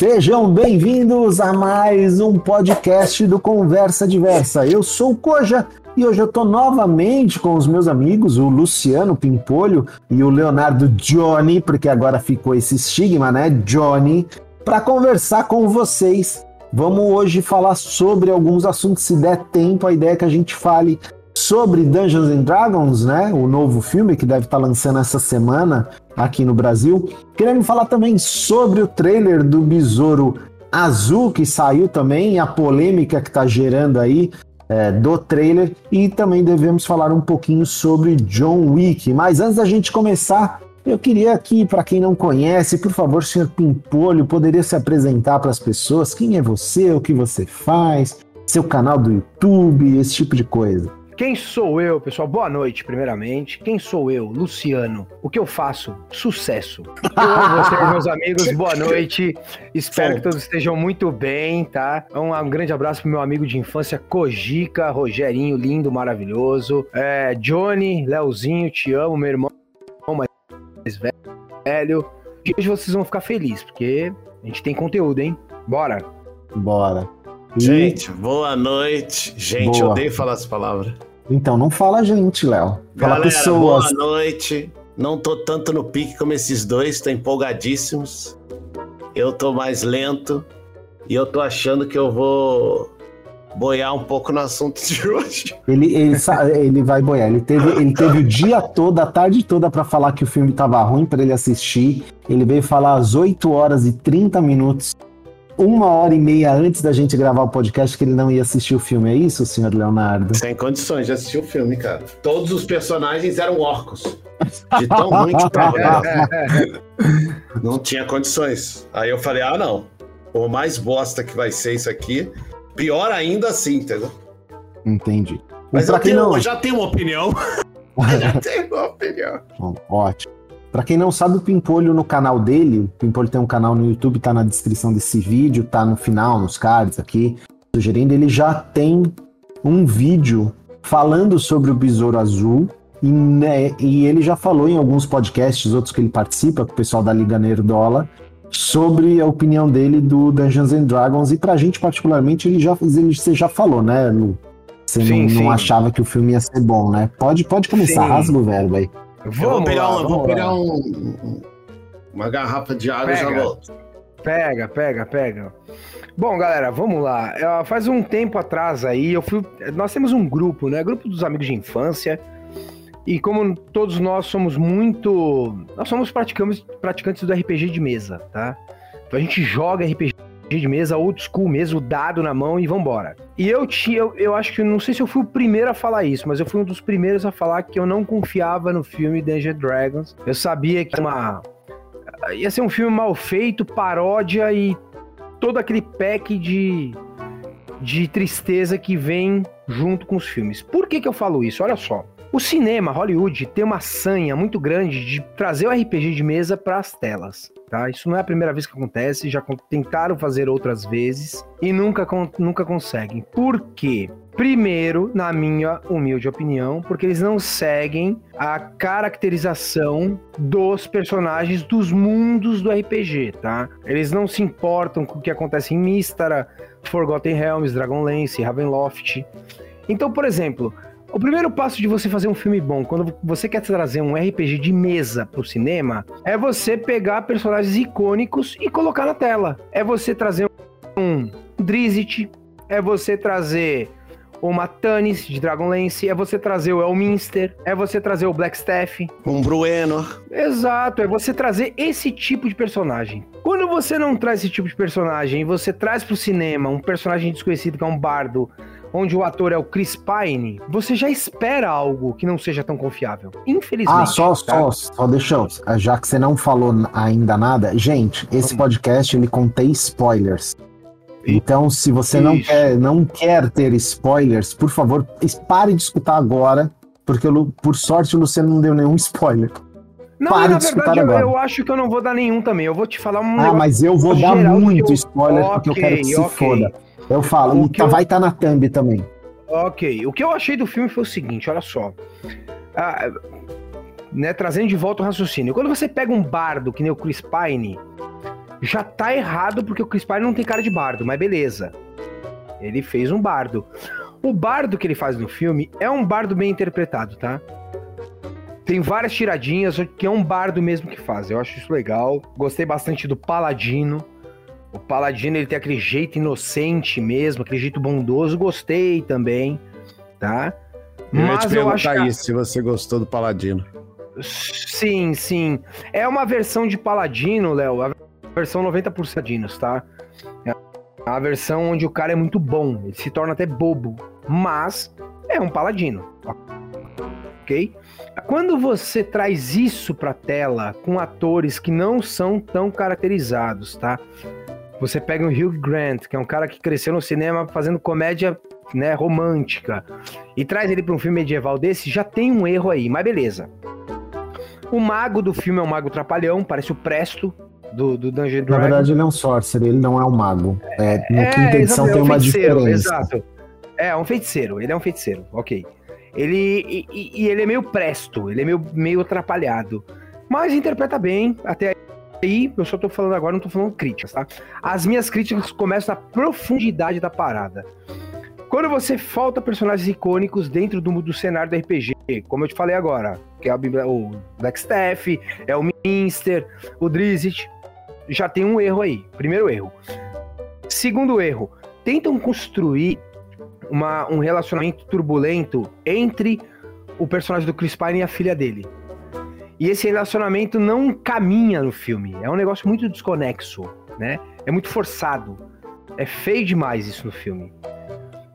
Sejam bem-vindos a mais um podcast do Conversa Diversa. Eu sou o Koja e hoje eu tô novamente com os meus amigos, o Luciano Pimpolho e o Leonardo Johnny, porque agora ficou esse estigma, né, Johnny, para conversar com vocês. Vamos hoje falar sobre alguns assuntos, se der tempo, a ideia é que a gente fale sobre Dungeons and Dragons, né? O novo filme que deve estar tá lançando essa semana aqui no Brasil. Queremos falar também sobre o trailer do Besouro Azul que saiu também, a polêmica que está gerando aí é, do trailer e também devemos falar um pouquinho sobre John Wick. Mas antes da gente começar, eu queria aqui, para quem não conhece, por favor, senhor Pimpolho, poderia se apresentar para as pessoas? Quem é você? O que você faz? Seu canal do YouTube, esse tipo de coisa. Quem sou eu, pessoal? Boa noite, primeiramente. Quem sou eu, Luciano? O que eu faço? Sucesso. Eu, vocês, meus amigos, boa noite. Espero que todos estejam muito bem, tá? Um, um, grande abraço pro meu amigo de infância, Cojica, Rogerinho, lindo, maravilhoso. É, Johnny, Leozinho, te amo, meu irmão mais velho. E hoje vocês vão ficar felizes, porque a gente tem conteúdo, hein? Bora! Bora! Gente, boa noite. Gente, boa. odeio falar essa palavra. Então não fala gente, Léo. Fala Galera, pessoas. Boa noite. Não tô tanto no pique como esses dois, tô empolgadíssimos. Eu tô mais lento e eu tô achando que eu vou boiar um pouco no assunto de hoje. Ele, ele, ele vai boiar. Ele teve, ele teve o dia todo, a tarde toda para falar que o filme tava ruim para ele assistir. Ele veio falar às 8 horas e 30 minutos uma hora e meia antes da gente gravar o podcast que ele não ia assistir o filme. É isso, senhor Leonardo? Sem condições de assistir o filme, cara. Todos os personagens eram orcos. De tão ruim que tava. não tinha condições. Aí eu falei, ah, não. Por mais bosta que vai ser isso aqui, pior ainda assim, entendeu? Entendi. Mas eu, tenho, não... eu já tenho uma opinião. já tenho uma opinião. Bom, ótimo. Para quem não sabe, o Pimpolho no canal dele, o Pimpolho tem um canal no YouTube, tá na descrição desse vídeo, tá no final, nos cards aqui, sugerindo, ele já tem um vídeo falando sobre o Besouro Azul, e, né, e, ele já falou em alguns podcasts, outros que ele participa, com o pessoal da Liga Nerdola, sobre a opinião dele do Dungeons and Dragons, e pra gente particularmente, ele já, ele, você já falou, né, Lu? Você sim, não, sim. não, achava que o filme ia ser bom, né? Pode, pode começar, sim. rasga o verbo aí. Vamos eu vou pegar, lá, vou pegar um, uma garrafa de água pega, e já volto. Pega, pega, pega. Bom, galera, vamos lá. Faz um tempo atrás aí, eu fui. Nós temos um grupo, né? Grupo dos amigos de infância. E como todos nós somos muito. Nós somos praticantes, praticantes do RPG de mesa, tá? Então a gente joga RPG de mesa old school mesmo, dado na mão e vambora. E eu tinha, eu, eu acho que, não sei se eu fui o primeiro a falar isso, mas eu fui um dos primeiros a falar que eu não confiava no filme Danger Dragons. Eu sabia que uma, ia ser um filme mal feito, paródia e todo aquele pack de, de tristeza que vem junto com os filmes. Por que, que eu falo isso? Olha só. O cinema, Hollywood, tem uma sanha muito grande de trazer o RPG de mesa para as telas. Tá? Isso não é a primeira vez que acontece, já tentaram fazer outras vezes e nunca, nunca conseguem. Por quê? Primeiro, na minha humilde opinião, porque eles não seguem a caracterização dos personagens dos mundos do RPG, tá? Eles não se importam com o que acontece em Mistara, Forgotten Realms, Dragonlance, Ravenloft. Então, por exemplo, o primeiro passo de você fazer um filme bom, quando você quer trazer um RPG de mesa pro cinema, é você pegar personagens icônicos e colocar na tela. É você trazer um Drizzt, é você trazer uma Tannis de Dragonlance, é você trazer o Elminster, é você trazer o Blackstaff. Um Brueno. Exato, é você trazer esse tipo de personagem. Quando você não traz esse tipo de personagem e você traz pro cinema um personagem desconhecido que é um bardo onde o ator é o Chris Pine, você já espera algo que não seja tão confiável. Infelizmente. Ah, só, tá? só, só deixa eu, já que você não falou ainda nada, gente, esse podcast ele contém spoilers. Então, se você não quer, não quer ter spoilers, por favor, pare de escutar agora, porque por sorte o Luciano não deu nenhum spoiler. Não, Pare na verdade, eu, eu, acho que eu não vou dar nenhum também. Eu vou te falar um. Ah, mas eu vou dar muito eu... spoiler okay, porque eu quero que okay. se foda. Eu falo, e tá, eu... vai estar tá na thumb também. Ok. O que eu achei do filme foi o seguinte, olha só. Ah, né, trazendo de volta o raciocínio. Quando você pega um bardo que nem o Chris Pine, já tá errado porque o Chris Pine não tem cara de bardo, mas beleza. Ele fez um bardo. O bardo que ele faz no filme é um bardo bem interpretado, tá? Tem várias tiradinhas que é um bardo mesmo que faz. Eu acho isso legal. Gostei bastante do Paladino. O Paladino ele tem aquele jeito inocente mesmo, aquele jeito bondoso. Gostei também, tá? Eu Mas eu acho que... isso, se você gostou do Paladino. Sim, sim. É uma versão de Paladino, Léo. A versão 90% Paladinos, tá? É a versão onde o cara é muito bom. Ele se torna até bobo. Mas é um Paladino. Ok? Quando você traz isso pra tela com atores que não são tão caracterizados, tá? Você pega o Hugh Grant, que é um cara que cresceu no cinema fazendo comédia né, romântica, e traz ele para um filme medieval desse, já tem um erro aí, mas beleza. O mago do filme é um mago trapalhão, parece o Presto do, do Dungeon Dragon. Na verdade, ele é um sorcerer, ele não é um mago. É, no é, quinta edição é, tem uma diferença. Exato. É, é, um feiticeiro, ele é um feiticeiro, ok. Ele, e, e, ele é meio presto, ele é meio, meio atrapalhado. Mas interpreta bem, até aí, eu só tô falando agora, não tô falando críticas, tá? As minhas críticas começam na profundidade da parada. Quando você falta personagens icônicos dentro do, do cenário do RPG, como eu te falei agora, que é o Blackstaff, é o Minster, o Drizzt, já tem um erro aí. Primeiro erro. Segundo erro, tentam construir uma, um relacionamento turbulento entre o personagem do Chris Pine e a filha dele. E esse relacionamento não caminha no filme. É um negócio muito desconexo, né? É muito forçado. É feio demais isso no filme.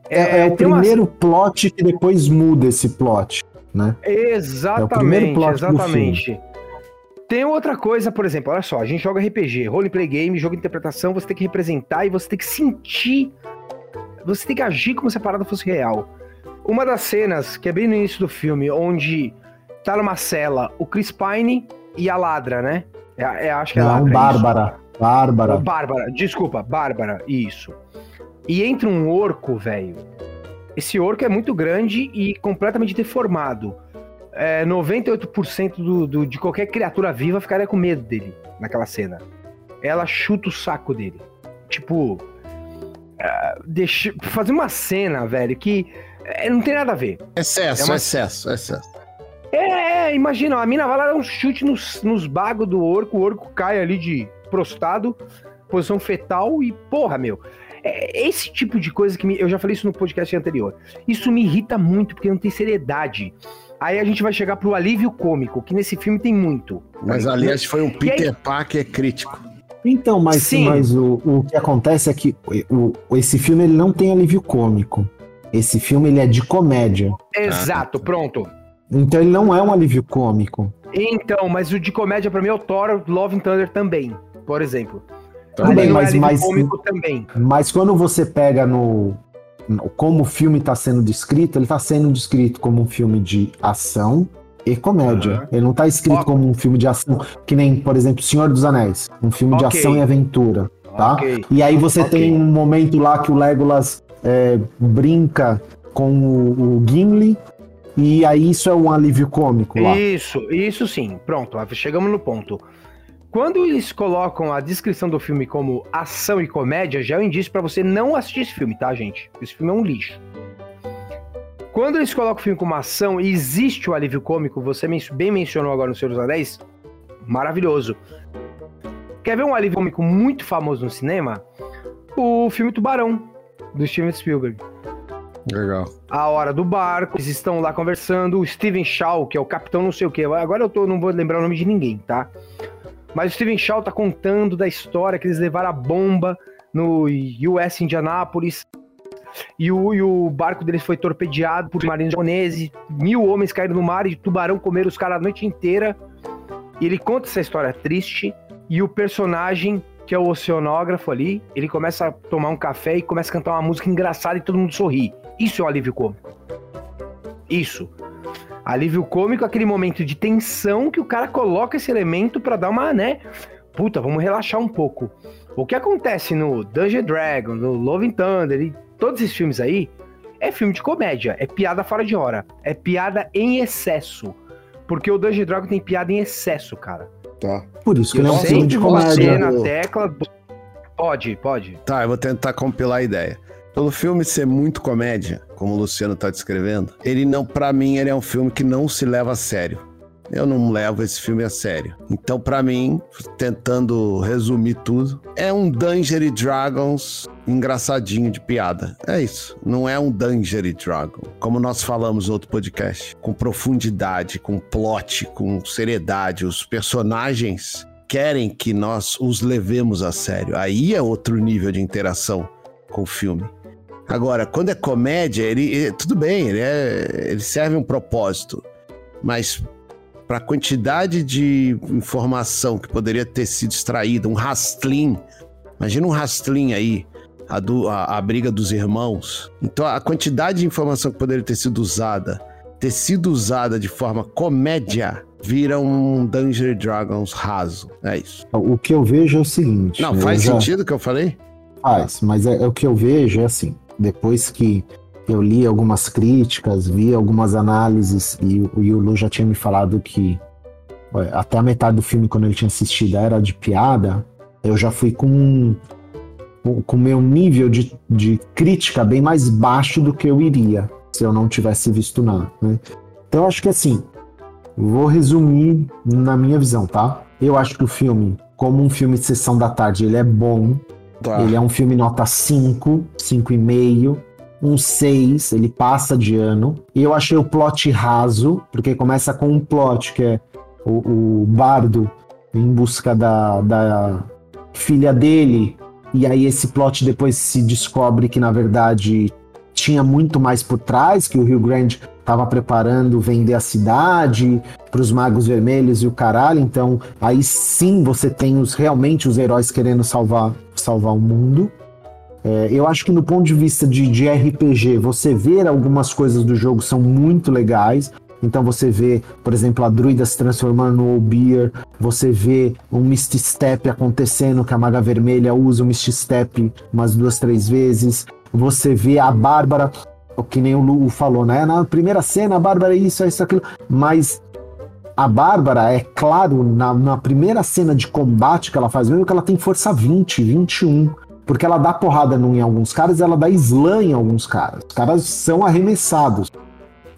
É, é, é o primeiro uma... plot que depois muda esse plot, né? Exatamente, é exatamente. Tem outra coisa, por exemplo, olha só, a gente joga RPG, roleplay game, jogo de interpretação, você tem que representar e você tem que sentir, você tem que agir como se a parada fosse real. Uma das cenas, que é bem no início do filme, onde tá numa cela o Chris Pine e a Ladra, né? É, é acho que é Não, Ladra. Bárbara. Isso. Bárbara. Bárbara, desculpa, Bárbara, isso. E entra um orco, velho. Esse orco é muito grande e completamente deformado. É, 98% do, do, de qualquer criatura viva ficaria com medo dele naquela cena. Ela chuta o saco dele. Tipo. Uh, deixa, fazer uma cena, velho, que é, não tem nada a ver. Excesso, é uma... excesso, excesso. É, é, imagina, a mina vai lá dar um chute nos, nos bagos do orco, o orco cai ali de prostado, posição fetal e, porra, meu. É esse tipo de coisa que me, eu já falei isso no podcast anterior. Isso me irrita muito porque não tem seriedade. Aí a gente vai chegar pro alívio cômico, que nesse filme tem muito. Mas aliás foi um Peter aí... Parker crítico. Então, mas, Sim. mas o, o que acontece é que o, esse filme ele não tem alívio cômico. Esse filme ele é de comédia. Exato, pronto. Então ele não é um alívio cômico. Então, mas o de comédia para mim é o Thor Love and Thunder também, por exemplo. Também, mas, é mas, também. mas quando você pega no, no como o filme está sendo descrito, ele está sendo descrito como um filme de ação e comédia. Uhum. Ele não está escrito okay. como um filme de ação, que nem, por exemplo, Senhor dos Anéis, um filme okay. de ação e aventura, tá? Okay. E aí você tem um momento lá que o Legolas é, brinca com o, o Gimli, e aí isso é um alívio cômico lá. Isso, isso sim. Pronto, chegamos no ponto. Quando eles colocam a descrição do filme como ação e comédia, já é um indício para você não assistir esse filme, tá, gente? Esse filme é um lixo. Quando eles colocam o filme como ação e existe o alívio cômico, você bem mencionou agora no Senhor dos Anéis, maravilhoso. Quer ver um alívio cômico muito famoso no cinema? O filme Tubarão, do Steven Spielberg. Legal. A hora do barco, eles estão lá conversando. O Steven Shaw, que é o capitão não sei o que. Agora eu tô, não vou lembrar o nome de ninguém, tá? Mas o Steven Shaw tá contando da história que eles levaram a bomba no US Indianapolis. E o, e o barco deles foi torpedeado por marinhos japoneses. Mil homens caíram no mar e tubarão comeram os caras a noite inteira. E ele conta essa história triste. E o personagem, que é o oceanógrafo ali, ele começa a tomar um café e começa a cantar uma música engraçada e todo mundo sorri. Isso é o alívio cômico. Isso. Alívio cômico é aquele momento de tensão que o cara coloca esse elemento para dar uma, né? Puta, vamos relaxar um pouco. O que acontece no Dungeon Dragon, no Love and Thunder e todos esses filmes aí é filme de comédia, é piada fora de hora, é piada em excesso. Porque o Dungeon Dragon tem piada em excesso, cara. Tá. Por isso que ele é um filme de comédia. na tecla. Pode, pode. Tá, eu vou tentar compilar a ideia. Pelo filme ser muito comédia, como o Luciano está descrevendo, ele não, para mim, ele é um filme que não se leva a sério. Eu não levo esse filme a sério. Então, para mim, tentando resumir tudo, é um Danger Dragons engraçadinho de piada. É isso. Não é um Danger Dragon. Como nós falamos no outro podcast. Com profundidade, com plot, com seriedade. Os personagens querem que nós os levemos a sério. Aí é outro nível de interação com o filme. Agora, quando é comédia, ele, ele tudo bem, ele, é, ele serve um propósito, mas para a quantidade de informação que poderia ter sido extraída, um rastlim, imagina um rastlim aí, a, do, a, a briga dos irmãos. Então, a quantidade de informação que poderia ter sido usada, ter sido usada de forma comédia, vira um Danger Dragons raso. É isso. O que eu vejo é o seguinte. Não, faz já... sentido o que eu falei? Faz, mas é, é, o que eu vejo é assim depois que eu li algumas críticas, vi algumas análises e, e o Lu já tinha me falado que até a metade do filme, quando ele tinha assistido, era de piada, eu já fui com com meu nível de, de crítica bem mais baixo do que eu iria se eu não tivesse visto nada. Né? Então acho que assim, vou resumir na minha visão, tá? Eu acho que o filme, como um filme de sessão da tarde, ele é bom, Tá. Ele é um filme nota 5, 5,5, um 6, ele passa de ano. E eu achei o plot raso, porque começa com um plot que é o, o bardo em busca da, da filha dele. E aí esse plot depois se descobre que, na verdade, tinha muito mais por trás, que o Rio Grande estava preparando vender a cidade para os magos vermelhos e o caralho. Então, aí sim você tem os realmente os heróis querendo salvar salvar o mundo. É, eu acho que no ponto de vista de, de RPG, você ver algumas coisas do jogo são muito legais. Então você vê, por exemplo, a druida se transformando no Obeer, você vê um Misty Step acontecendo, que a Maga Vermelha usa o Misty Step umas duas, três vezes. Você vê a Bárbara, que nem o Lu falou, né? Na primeira cena, a Bárbara é isso, é isso, aquilo. Mas a Bárbara, é claro, na, na primeira cena de combate que ela faz, mesmo que ela tem força 20, 21. Porque ela dá porrada em alguns caras ela dá slam em alguns caras. Os caras são arremessados.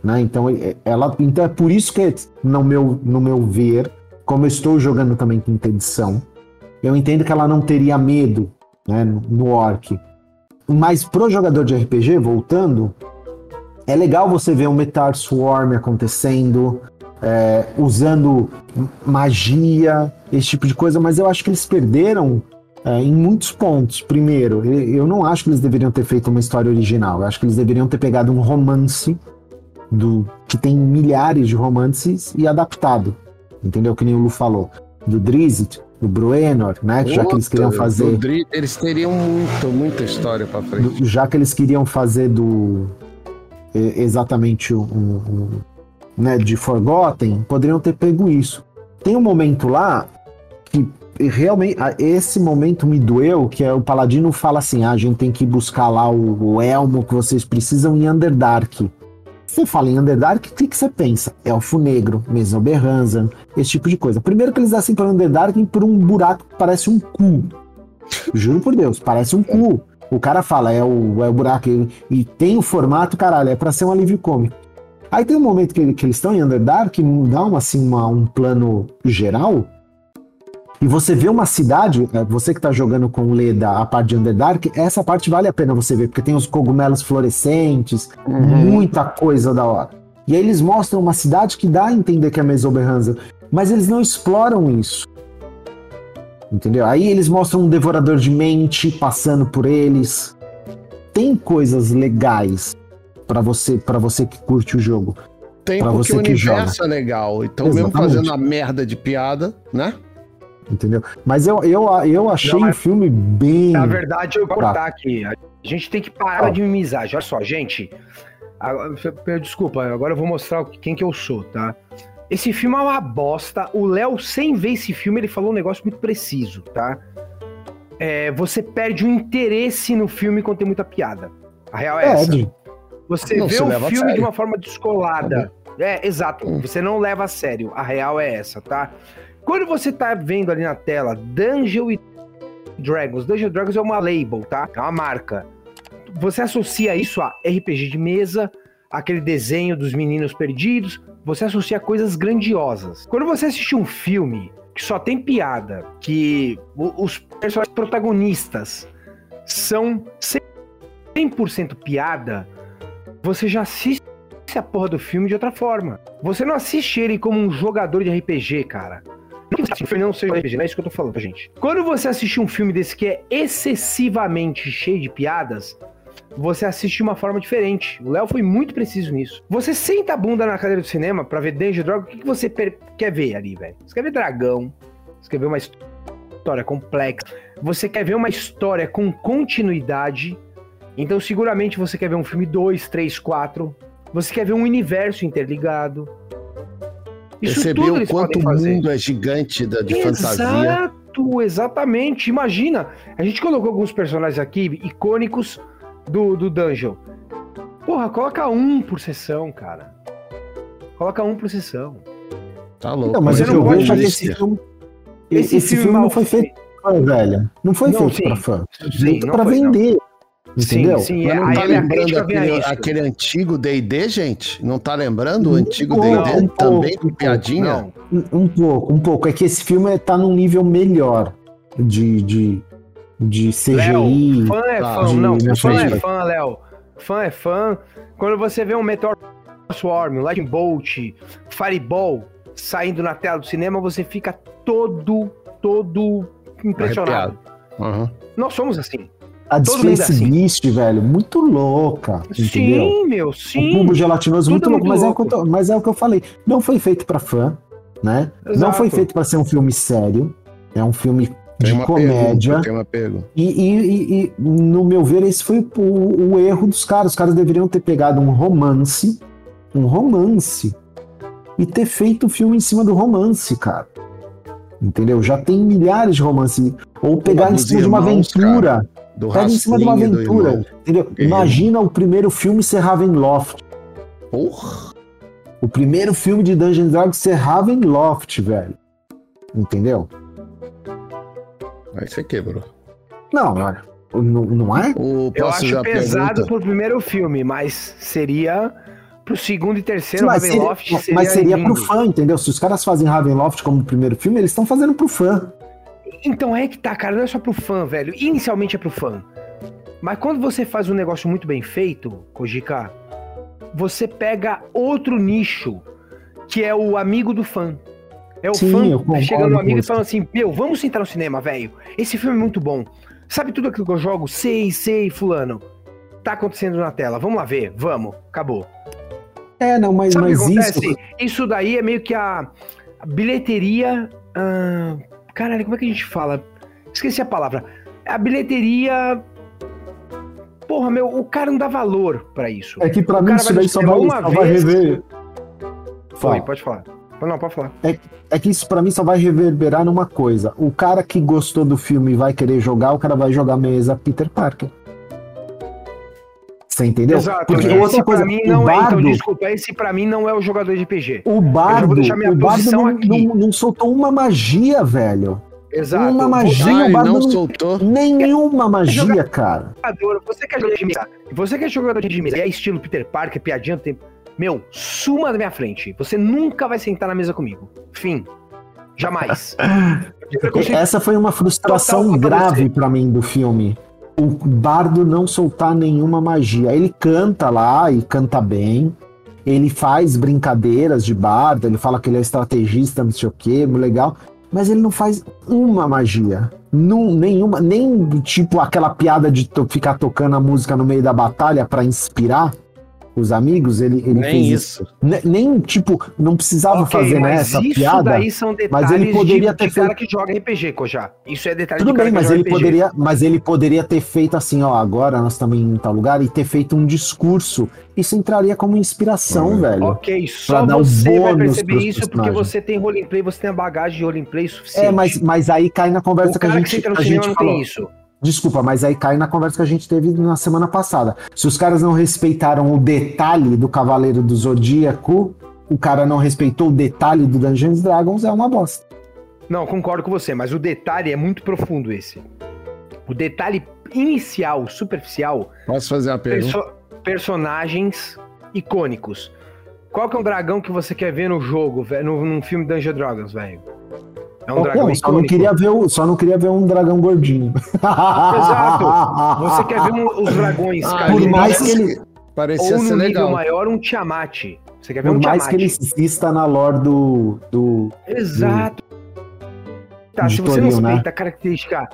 Né? Então, ela, então é por isso que, no meu, no meu ver, como eu estou jogando também quinta edição, eu entendo que ela não teria medo né, no orc. Mas pro jogador de RPG, voltando, é legal você ver um Metar Swarm acontecendo, é, usando magia, esse tipo de coisa, mas eu acho que eles perderam é, em muitos pontos. Primeiro, eu não acho que eles deveriam ter feito uma história original. Eu acho que eles deveriam ter pegado um romance do que tem milhares de romances e adaptado. Entendeu? Que nem o Lu falou. Do Drizzt, do Bruenor, né? já que eles queriam fazer. Drizzt, eles teriam muito, muita história para frente. Do, já que eles queriam fazer do. Exatamente um, um, né, de Forgotten, poderiam ter pego isso. Tem um momento lá que realmente esse momento me doeu, que é o Paladino fala assim: ah, a gente tem que buscar lá o, o elmo que vocês precisam em Underdark. Você fala em Underdark, o que, que você pensa? Elfo Negro, Mesoberranzan, esse tipo de coisa. Primeiro que eles assim para Underdark por um buraco que parece um cu. Juro por Deus, parece um cu. O cara fala, é o, é o buraco, e, e tem o formato, caralho, é para ser um alívio cômico. Aí tem um momento que, que eles estão em Underdark, que dá uma, assim, uma, um plano geral, e você vê uma cidade, é, você que está jogando com o Leda a parte de Underdark, essa parte vale a pena você ver, porque tem os cogumelos fluorescentes, uhum. muita coisa da hora. E aí eles mostram uma cidade que dá a entender que é Mesoberranza, mas eles não exploram isso. Entendeu? Aí eles mostram um devorador de mente passando por eles. Tem coisas legais, para você para você que curte o jogo. Tem pra porque você o universo joga. é legal. Então, Exatamente. mesmo fazendo a merda de piada, né? Entendeu? Mas eu, eu, eu achei Não, o filme bem. Na verdade, eu vou cortar aqui. A gente tem que parar ah. de mimizar. Olha só, gente. Desculpa, agora eu vou mostrar quem que eu sou, tá? Esse filme é uma bosta. O Léo, sem ver esse filme, ele falou um negócio muito preciso, tá? É, você perde o interesse no filme quando tem muita piada. A real é, é essa. Você não vê o filme de uma forma descolada. É, exato. Hum. Você não leva a sério. A real é essa, tá? Quando você tá vendo ali na tela Dungeon e Dragons, Dungeon Dragons é uma label, tá? É uma marca. Você associa isso a RPG de mesa, aquele desenho dos meninos perdidos, você associa coisas grandiosas. Quando você assiste um filme que só tem piada, que os personagens protagonistas são 100% piada, você já assiste a porra do filme de outra forma. Você não assiste ele como um jogador de RPG, cara. Não seja RPG, não é isso que eu tô falando, gente. Quando você assiste um filme desse que é excessivamente cheio de piadas, você assiste de uma forma diferente. O Léo foi muito preciso nisso. Você senta a bunda na cadeira do cinema para ver Danger Drog, o que, que você quer ver ali, velho? Você quer ver dragão, você quer ver uma história complexa, você quer ver uma história com continuidade. Então, seguramente você quer ver um filme 2, 3, 4. Você quer ver um universo interligado. Isso Percebeu o quanto o mundo é gigante da, de Exato, fantasia. Exato, exatamente. Imagina, a gente colocou alguns personagens aqui icônicos do, do dungeon. Porra, coloca um por sessão, cara. Coloca um por sessão. Tá louco. Não, mas você não pode fazer esse filme. Esse, esse filme, filme não foi feito pra fã, velho. Não foi não, feito sim, pra fã. Sim, pra foi, vender. Não. Entendeu? Sim, sim. Não tá lembrando aquele, aquele antigo D&D, gente? Não tá lembrando o antigo D&D também com piadinha? Um, um, pouco, um pouco. É que esse filme tá num nível melhor de, de, de CGI. Léo, fã é tá, fã, não, fã é fã, Léo. Fã é fã. Quando você vê um Meteor Swarm, Lightning Bolt, Fireball saindo na tela do cinema, você fica todo, todo impressionado. Uhum. Nós somos assim. A Space assim. Beast, velho, muito louca. Sim, entendeu? meu, sim. O cubo gelatinoso, muito, muito louco, mas, louco. É mas, é o que eu falei. Não foi feito para fã, né? Exato. Não foi feito para ser um filme sério. É um filme de comédia. Pergunta, uma pergunta. E, e, e, no meu ver, esse foi o, o, erro dos caras. Os caras deveriam ter pegado um romance, um romance, e ter feito o filme em cima do romance, cara. Entendeu? Já tem milhares de romances. Ou pegar em cima de uma aventura. Cara, Pega em cima de uma aventura. Entendeu? Imagina o primeiro filme ser Ravenloft. Porra! O primeiro filme de Dungeons Dragons ser Ravenloft, velho. Entendeu? Aí você quebrou. Não, olha. Não, não é? O, Eu acho pesado pergunta? pro primeiro filme, mas seria pro segundo e terceiro mas Ravenloft seria, seria Mas seria lindo. pro fã, entendeu? Se os caras fazem Ravenloft como primeiro filme, eles estão fazendo pro fã. Então é que tá, cara, não é só pro fã, velho. Inicialmente é pro fã. Mas quando você faz um negócio muito bem feito, Kojika, você pega outro nicho, que é o amigo do fã. É o Sim, fã chegando no amigo e falando assim: Meu, vamos sentar no cinema, velho. Esse filme é muito bom. Sabe tudo aquilo que eu jogo? Sei, sei, Fulano. Tá acontecendo na tela. Vamos lá ver. Vamos. Acabou. É, não, mas, Sabe mas isso. Isso daí é meio que a, bilheteria. Caralho, como é que a gente fala? Esqueci a palavra. A bilheteria. Porra, meu, o cara não dá valor para isso. É que pra o mim isso daí só vai, só vai rever. Foi, pode falar. Não, pode falar. É, é que isso para mim só vai reverberar numa coisa. O cara que gostou do filme e vai querer jogar, o cara vai jogar mesa Peter Parker. Você entendeu? Exato. Porque esse outra coisa, mim não bardo, é, então desculpa, esse para mim não é o jogador de PG. O Bardo, o bardo não, não, não, soltou uma magia, velho. Exato. Uma magia, o Bardo não, não soltou. Nenhuma magia, cara. Você quer jogador de mesa, você quer jogador de mesa, é estilo Peter Parker, piadinha do tempo meu, suma da minha frente. Você nunca vai sentar na mesa comigo. Fim. Jamais. Essa foi uma frustração grave para mim do filme. O bardo não soltar nenhuma magia. Ele canta lá e canta bem. Ele faz brincadeiras de bardo. Ele fala que ele é estrategista, não sei o que, legal. Mas ele não faz uma magia. Não, nenhuma, nem tipo aquela piada de to ficar tocando a música no meio da batalha para inspirar os amigos, ele, ele nem fez isso. Nem, nem, tipo, não precisava okay, fazer né, essa isso piada. daí são detalhes mas ele poderia de, ter de feito... cara que joga RPG, Koja. Isso é detalhe Tudo de bem, mas ele RPG. poderia, mas ele poderia ter feito assim, ó, agora nós estamos em tal lugar e ter feito um discurso. Isso entraria como inspiração, hum. velho. Ok, só você vai perceber isso porque você tem roleplay, você tem a bagagem de roleplay suficiente. É, mas, mas aí cai na conversa o que a gente, que a gente falou. isso. Desculpa, mas aí cai na conversa que a gente teve na semana passada. Se os caras não respeitaram o detalhe do Cavaleiro do Zodíaco, o cara não respeitou o detalhe do Dungeons Dragons, é uma bosta. Não, concordo com você, mas o detalhe é muito profundo esse. O detalhe inicial, superficial, Posso fazer uma pergunta? perso- personagens icônicos. Qual que é um dragão que você quer ver no jogo, velho, no, num filme Dungeons Dragons, velho? É um Pô, dragão só, não queria ver o, só não queria ver um dragão gordinho. Exato. Você quer ver um- os dragões Ah, caindo Por mais que ele, Parecia ou ser no nível legal. maior um Tiamat. Você quer ver por um mais Tiamat. que ele exista na lore do, do Exato. Tá, de se você não Toril, né? respeita a característica,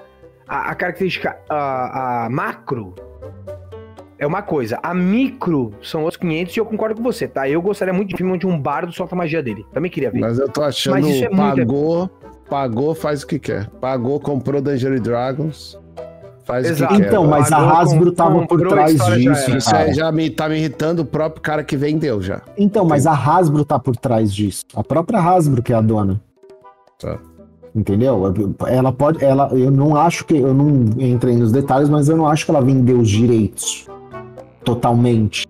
a, a característica a, a macro é uma coisa, a micro são outros 500 e eu concordo com você, tá? Eu gostaria muito de um filme onde um bardo solta a magia dele. Também queria ver. Mas eu tô achando, Mas isso é muito- pagou, faz o que quer. Pagou, comprou Dungeons and Dragons, faz Exato. o que quer. Então, mas a Pagou, Hasbro com- tava por a trás já disso, era. Isso aí já me, tá me irritando o próprio cara que vendeu já. Então, mas a Hasbro tá por trás disso. A própria Hasbro que é a dona. Tá. Entendeu? Ela pode, ela, eu não acho que, eu não entrei nos detalhes, mas eu não acho que ela vendeu os direitos totalmente.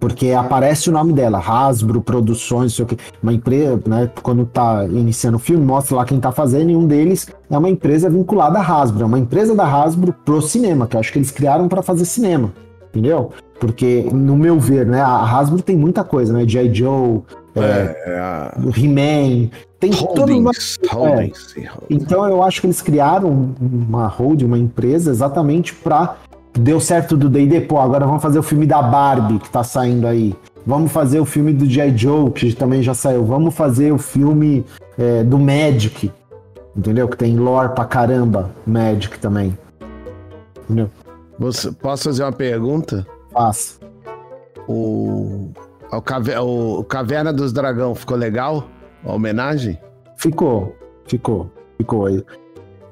Porque aparece o nome dela, Hasbro Produções, sei o que, uma empresa, né? Quando tá iniciando o filme, mostra lá quem tá fazendo, e um deles é uma empresa vinculada à Hasbro, é uma empresa da Hasbro pro cinema, que eu acho que eles criaram para fazer cinema, entendeu? Porque, no meu ver, né, a Hasbro tem muita coisa, né? G.I. Joe, é, É, He-Man, tem toda uma Holdings. Holdings. então eu acho que eles criaram uma hold, uma empresa, exatamente pra. Deu certo do D&D, pô, agora vamos fazer o filme da Barbie que tá saindo aí. Vamos fazer o filme do G.I. Joe, que também já saiu. Vamos fazer o filme é, do Magic, entendeu? Que tem lore pra caramba, Magic também. Entendeu? Você, posso fazer uma pergunta? Faça. O, o, o Caverna dos Dragão ficou legal? A homenagem? Ficou, ficou, ficou.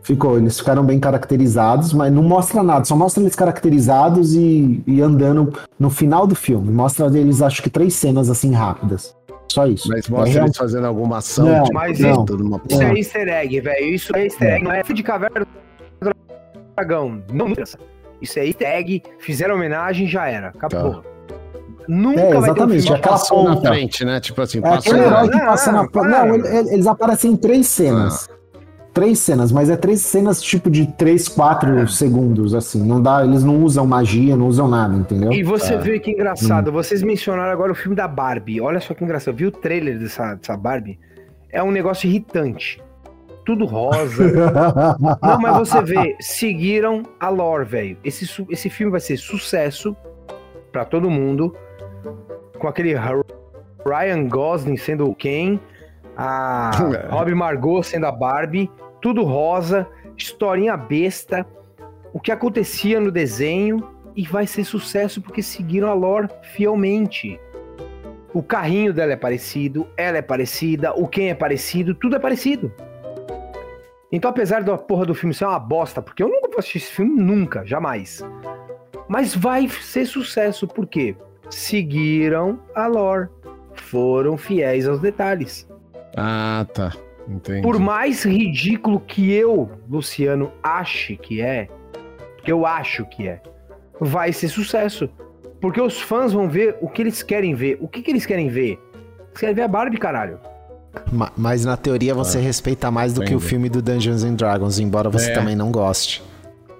Ficou, eles ficaram bem caracterizados, mas não mostra nada, só mostra eles caracterizados e, e andando no final do filme. Mostra eles, acho que três cenas assim rápidas. Só isso. Mas mostra É real- eles fazendo alguma ação? Não, tipo, mas não. tudo numa Isso É. é easter egg, velho. Isso é easter egg. Não é de caverna do dragão. Não. Isso é easter egg. Fizeram homenagem já era. Acabou. Nunca É, vai ter um exatamente, aquela passou na ponta. frente, né? Tipo assim, É passou aquele Não, passa na. Não, ele- ele- eles aparecem em três cenas. Três cenas, mas é três cenas tipo de três, quatro segundos, assim. Não dá, eles não usam magia, não usam nada, entendeu? E você É. vê que engraçado, vocês mencionaram agora o filme da Barbie. Olha só que engraçado. Viu o trailer dessa, dessa Barbie? É um negócio irritante. Tudo rosa. Não, mas você vê, seguiram a lore, velho. Esse, esse filme vai ser sucesso pra todo mundo. Com aquele Ryan Gosling sendo o Ken, a É. Robbie Margot sendo a Barbie, tudo rosa, historinha besta, o que acontecia no desenho e vai ser sucesso porque seguiram a lore fielmente. O carrinho dela é parecido, ela é parecida, o Ken é parecido, tudo é parecido. Então, apesar da porra do filme ser uma bosta, porque eu nunca vou assistir esse filme, nunca, jamais. Mas vai ser sucesso, por quê? Seguiram a lore. Foram fiéis aos detalhes. Ah, tá. Entendi. Por mais ridículo que eu, Luciano, ache que é, que eu acho que é, vai ser sucesso. Porque os fãs vão ver o que eles querem ver. O que, que eles querem ver? Eles querem ver a Barbie, caralho. Ma- Mas na teoria você respeita mais do que o Entendi. filme do Dungeons and Dragons, embora você É. também não goste.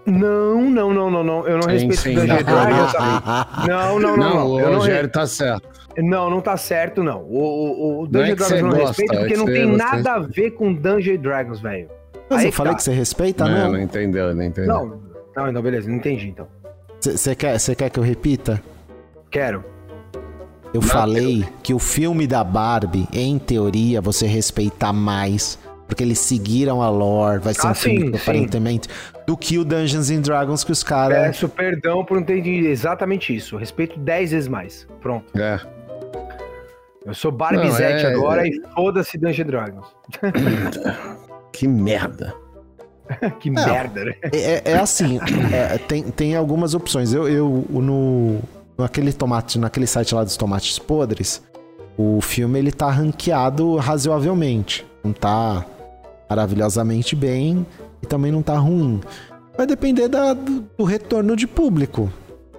Não, não, não, não, não. Eu não Sim, respeito sim. o Dungeons and Dragons. Não, não, não, Não, não. o Eu não, Rogério tá certo. Não, não tá certo, não. O, o, o Não é Dungeons que and Dragons eu não gosta, respeito é porque que não tem nada a ver com Dungeons and Dragons, velho. Mas Aí eu falei tá. que você respeita, não, não? não entendeu, não entendeu. Não, não, então beleza, não entendi então. Você quer, cê quer que eu repita? Quero. Eu falei que o filme da Barbie, em teoria, você respeitar mais, porque eles seguiram a lore, vai ser Ah, um filme sim, que, sim. aparentemente, do que o Dungeons and Dragons que os caras... Peço perdão por não ter entendido exatamente isso. Respeito 10 vezes mais. Pronto. É. Eu sou Barbizete é- agora e foda-se Dungeons Dragons. Que merda. que merda, né? É, é assim, é, tem, tem algumas opções. Eu, eu no naquele tomate, naquele site lá dos tomates podres, o filme ele tá ranqueado razoavelmente. Não tá maravilhosamente bem e também não tá ruim. Vai depender da- do, do retorno de público.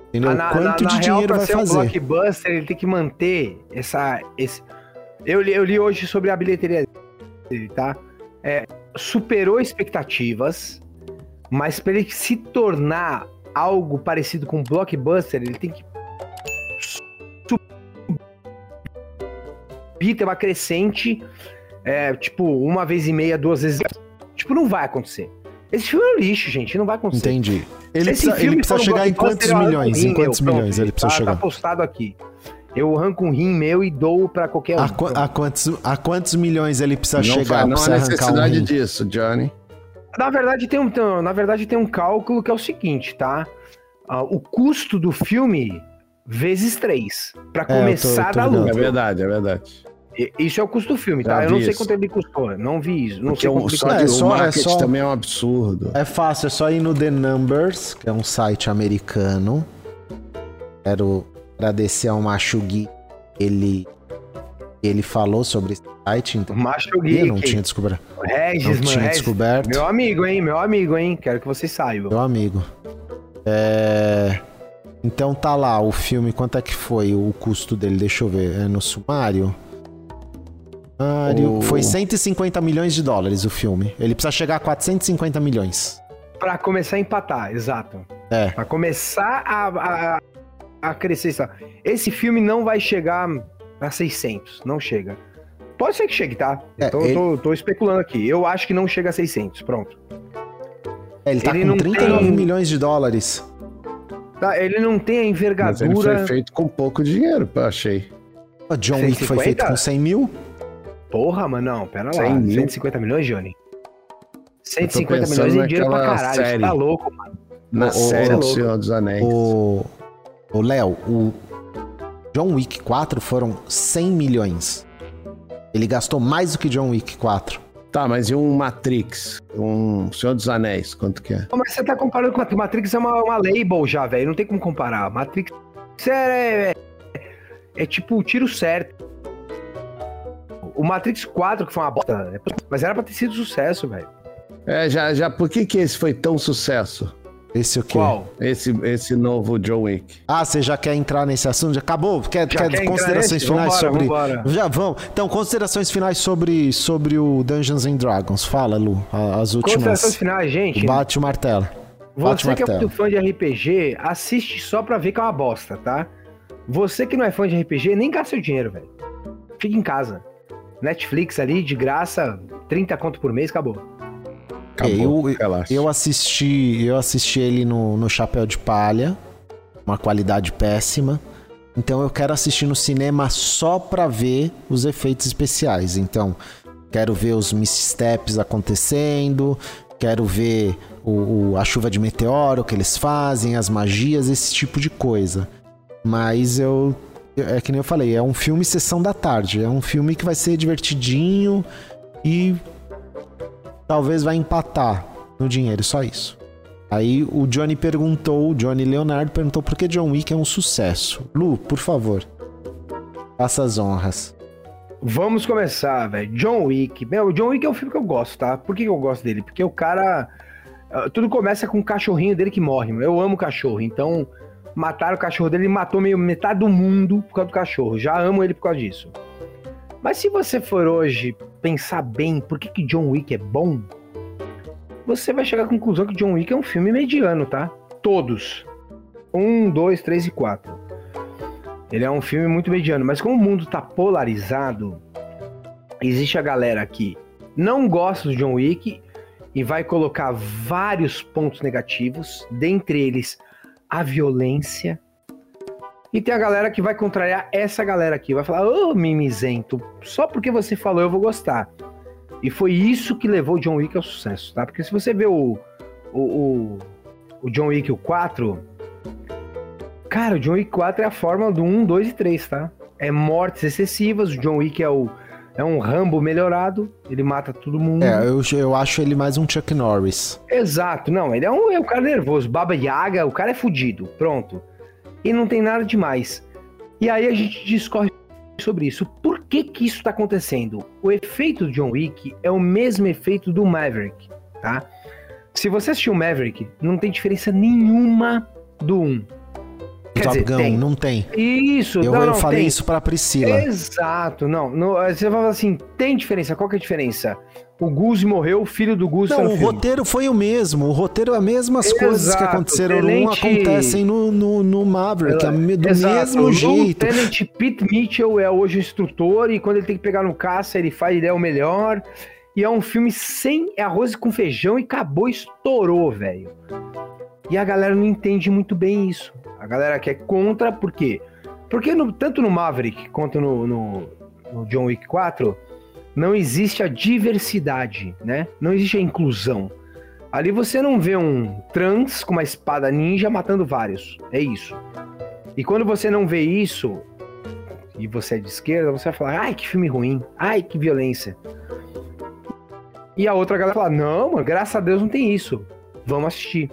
Entendeu? Ah, na- Quanto na- na de real, dinheiro pra vai ser um fazer? blockbuster, ele tem que manter essa. Esse... Eu, li, eu li hoje sobre a bilheteria dele, tá? É, superou expectativas, mas para ele se tornar algo parecido com um blockbuster, ele tem que subir, ter uma crescente, é, tipo, uma vez e meia, duas vezes. Tipo, não vai acontecer. Esse filme é um lixo, gente, não vai acontecer. Entendi. Ele Se esse precisa, ele precisa um chegar em quantos milhões? um Em quantos meu, milhões pronto, ele precisa tá, chegar? Tá postado aqui. Eu arranco um rim meu e dou pra qualquer um. A, qu- a quantos, a quantos milhões ele precisa Não, chegar não pra há um necessidade rim? disso, Johnny. Na verdade, tem um, na verdade, tem um cálculo que é o seguinte, tá? Ah, o custo do filme vezes 3. Pra É, tô- começar tô da luta. É verdade, é verdade. Isso é o custo do filme, tá? Já Eu não sei isso. quanto ele custou. Não vi isso. Não Porque sei o, quanto ele só É, é o só- é marketing só- também é um absurdo. É fácil, é só ir no The Numbers, que é um site americano. Quero agradecer ao Macho Gui, ele, ele falou sobre esse site, então Macho eu Geek. não tinha descoberto. Regis, Não mano. tinha Regis. descoberto. Meu amigo, hein? Meu amigo, hein? Quero que vocês saibam. Meu amigo. É... Então tá lá, o filme, quanto é que foi o custo dele? Deixa eu ver. É no sumário? Sumário. O- Foi 150 milhões de dólares o filme. Ele precisa chegar a 450 milhões. Pra começar a empatar, exato. É. Pra começar a, a, a crescer. sabe? Esse filme não vai chegar a 600. Não chega. Pode ser que chegue, tá? É, tô, ele- tô- tô especulando aqui. Eu acho que não chega a 600. Pronto. É, ele tá Ele com não 39 tem- milhões de dólares. Tá, ele não tem a Mas ele envergadura. foi feito com pouco dinheiro, eu achei. O John Wick foi 150? feito com 100 mil? Porra, mano, não, pera lá. 100 mil? 150 milhões, Johnny? 150 pensando milhões é dinheiro pra caralho. série. Você tá louco, mano. Na Ô, ô, série louco. Senhor dos Anéis. O, o Léo, o John Wick 4 foram 100 milhões. Ele gastou mais do que John Wick 4. Tá, mas e um Matrix? Um Senhor dos Anéis, quanto que é? Mas você tá comparando com a Matrix, é uma, uma label já, velho. Não tem como comparar. Matrix é, é, é tipo o tiro certo. O Matrix 4, que foi uma bosta, é- mas era pra ter sido sucesso, velho. É, já, já, por que que esse foi tão sucesso? Esse o quê? Qual? Esse, esse novo John Wick. Ah, você já quer entrar nesse assunto? Já acabou? Quer, Já quer quer considerações finais Vambora, sobre. vambora. Já vão. Então, considerações finais sobre, sobre o Dungeons and Dragons. Fala, Lu. a- As últimas. Considerações finais, gente. Bate o martelo. bate Você que é martelo. muito fã de RPG, assiste só pra ver que é uma bosta, tá? Você que não é fã de RPG, nem gasta seu dinheiro, velho. Fica em casa. Netflix ali, de graça, 30 conto por mês, acabou. Acabou, Eu- relaxa. Eu assisti, eu assisti ele no, no Chapéu de Palha, uma qualidade péssima. Então eu quero assistir no cinema só pra ver os efeitos especiais. Então, quero ver os missteps acontecendo, quero ver o, o- a chuva de meteoro que eles fazem, as magias, esse tipo de coisa. Mas eu. É que nem eu falei, é um filme sessão da tarde. É um filme que vai ser divertidinho e talvez vai empatar no dinheiro, só isso. Aí o Johnny perguntou, o Johnny Leonardo perguntou por que John Wick é um sucesso. Lu, por favor, faça as honras. Vamos começar, velho. John Wick. Meu, John Wick é um filme que eu gosto, tá? Por que eu gosto dele? Porque o cara. ah, Tudo começa com o cachorrinho dele que morre. meu. Eu amo cachorro. Então, mataram o cachorro dele e matou meio metade do mundo por causa do cachorro. Já amo ele por causa disso. Mas se você for hoje pensar bem por que, que John Wick é bom, você vai chegar à conclusão que John Wick é um filme mediano, tá? Todos. Um, dois, três e quatro. Ele é um filme muito mediano, mas como o mundo tá polarizado, existe a galera que não gosta do John Wick e vai colocar vários pontos negativos, dentre eles a violência. E tem a galera que vai contrariar essa galera aqui, vai falar: "Ô, mimizento, só porque você falou eu vou gostar". E foi isso que levou o John Wick ao sucesso, tá? Porque se você vê o o, o, o John Wick o 4, Cara, o John Wick 4 é a fórmula do 1, 2 e 3, tá? É mortes excessivas, o John Wick é, o, é um Rambo melhorado, ele mata todo mundo. É, eu, eu acho ele mais um Chuck Norris. Exato, não, ele é um, é um cara nervoso, Baba Yaga, o cara é fudido, pronto. E não tem nada demais. E aí a gente discorre sobre isso. Por que que isso tá acontecendo? O efeito do John Wick é o mesmo efeito do Maverick, tá? Se você assistiu o Maverick, não tem diferença nenhuma do 1. Quer Top tem. não tem. Isso, Eu, não, eu não, falei tem. isso pra Priscila. Exato, não, não. Você fala assim, tem diferença. Qual que é a diferença? O Guzzi morreu, o filho do Guzzi tá Não, o filme. roteiro foi o mesmo. O roteiro, as mesmas coisas que Exato, aconteceram no Tenente- acontecem no, no, no Maverick, é do Exato, mesmo o jeito. Lieutenant Pete Mitchell é hoje o instrutor e quando ele tem que pegar no caça, ele faz, ele é o melhor. E é um filme sem é arroz com feijão e acabou, estourou, velho. E a galera não entende muito bem isso. A galera que é contra, por quê? Porque no- tanto no Maverick quanto no, no- no John Wick 4, não existe a diversidade, né? Não existe a inclusão. Ali você não vê um trans com uma espada ninja matando vários. É isso. E quando você não vê isso, e você é de esquerda, você vai falar, ai, que filme ruim, ai, que violência. E a outra galera fala, não, mano, graças a Deus não tem isso. Vamos assistir.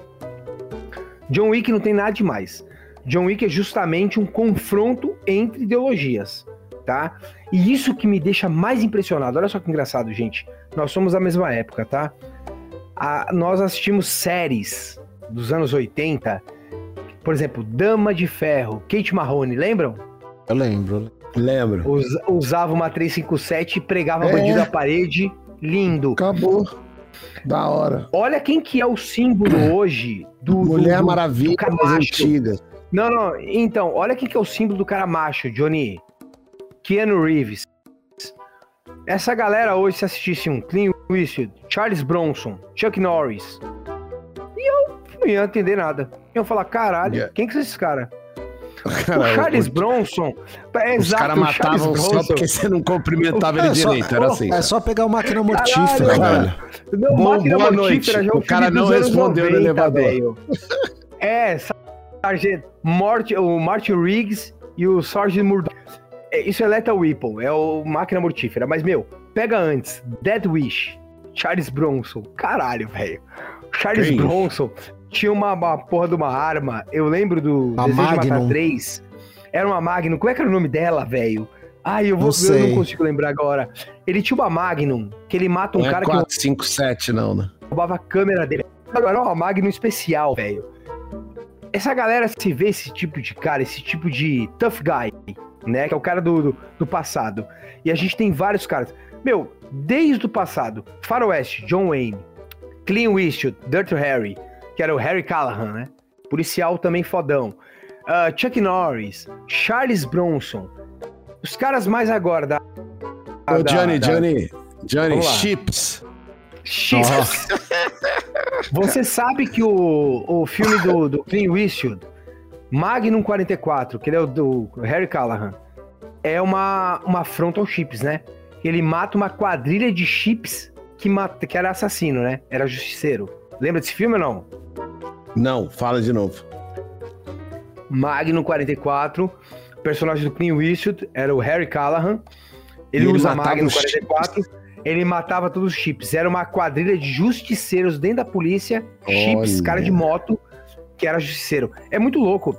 John Wick não tem nada demais. John Wick é justamente um confronto entre ideologias, tá? E isso que me deixa mais impressionado. Olha só que engraçado, gente. Nós somos da mesma época, tá? A- nós assistimos séries dos anos 80, por exemplo, Dama de Ferro, Kate Marrone, lembram? Eu lembro. Lembro. Us- usava uma 357 e pregava É. bandido na parede. Lindo. Acabou. Da hora. Olha quem que é o símbolo hoje do, Mulher do- Maravilha do das antigas. Não, não. Então, olha quem que é o símbolo do cara macho, Johnny. Keanu Reeves. Essa galera hoje, se assistisse um Clint Eastwood, Charles Bronson, Chuck Norris, e eu não ia entender nada. Eu ia falar, caralho, Yeah. quem que são esses caras? Cara, o Charles o- Bronson. É Os caras o matavam só porque você não cumprimentava ele É só- direito. Era assim. É só pegar uma máquina mortífera, Caralho, velho. Não, Bom- Máquina boa Mortífera noite. já é um O cara não respondeu no elevador. velho. É, Sargent, Mort, o Martin Riggs e o Sargent Murdoch. É, Isso é Lethal Weapon, é o Máquina Mortífera. Mas, meu, pega antes. Dead Wish, Charles Bronson. Caralho, velho. Charles Quem? Bronson tinha uma, uma porra de uma arma. Eu lembro do A Desejo de Matar Magnum. 3. Era uma Magnum. Como é que era o nome dela, velho? Ai, eu, vou, Não eu não consigo lembrar agora. Ele tinha uma Magnum, que ele mata um Não é cara que 4, 5, 7, não, né? roubava a câmera dele. Agora é uma Magnum especial, velho. Essa galera se vê esse tipo de cara, esse tipo de tough guy, né? Que é o cara do, do, do passado. E a gente tem vários caras. Meu, desde o passado, Faroeste, John Wayne, Clean Eastwood, Dirty Harry, que era o Harry Callahan, né? Policial também fodão. Ah, Chuck Norris, Charles Bronson. Os caras mais agora da. Ô, da- Johnny, da- Johnny, Johnny, chips. X. Você sabe que o, o filme do, do Clint Eastwood, Magnum 44, que ele é o do Harry Callahan, é uma, uma afronta aos chips, né? Ele mata uma quadrilha de chips que, mata, que era assassino, né? Era justiceiro. Lembra desse filme ou não? Não, fala de novo. Magnum 44, o personagem do Clint Eastwood era o Harry Callahan. Ele, ele usa Magnum os 44, ele matava todos os chips. Era uma quadrilha de justiceiros dentro da polícia, chips, Olha. cara de moto, que era justiceiro. É muito louco.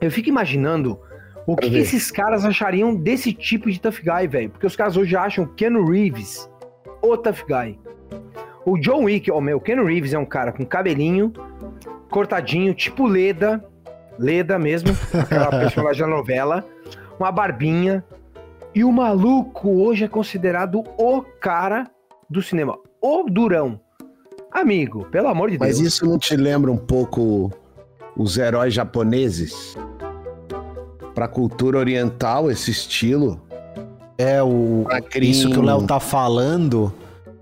Eu fico imaginando o que, que esses caras achariam desse tipo de tough guy, velho. Porque os caras hoje acham Keanu Reeves o tough guy. O John Wick, ó, meu, Keanu Reeves é um cara com cabelinho, cortadinho, tipo Leda, Leda mesmo, aquela personagem da novela, uma barbinha. E o maluco hoje é considerado o cara do cinema, o durão. Amigo, pelo amor de Mas Deus. isso não te lembra um pouco os heróis japoneses? Pra cultura oriental, esse estilo? É, o, Magrinho. isso que o Léo tá falando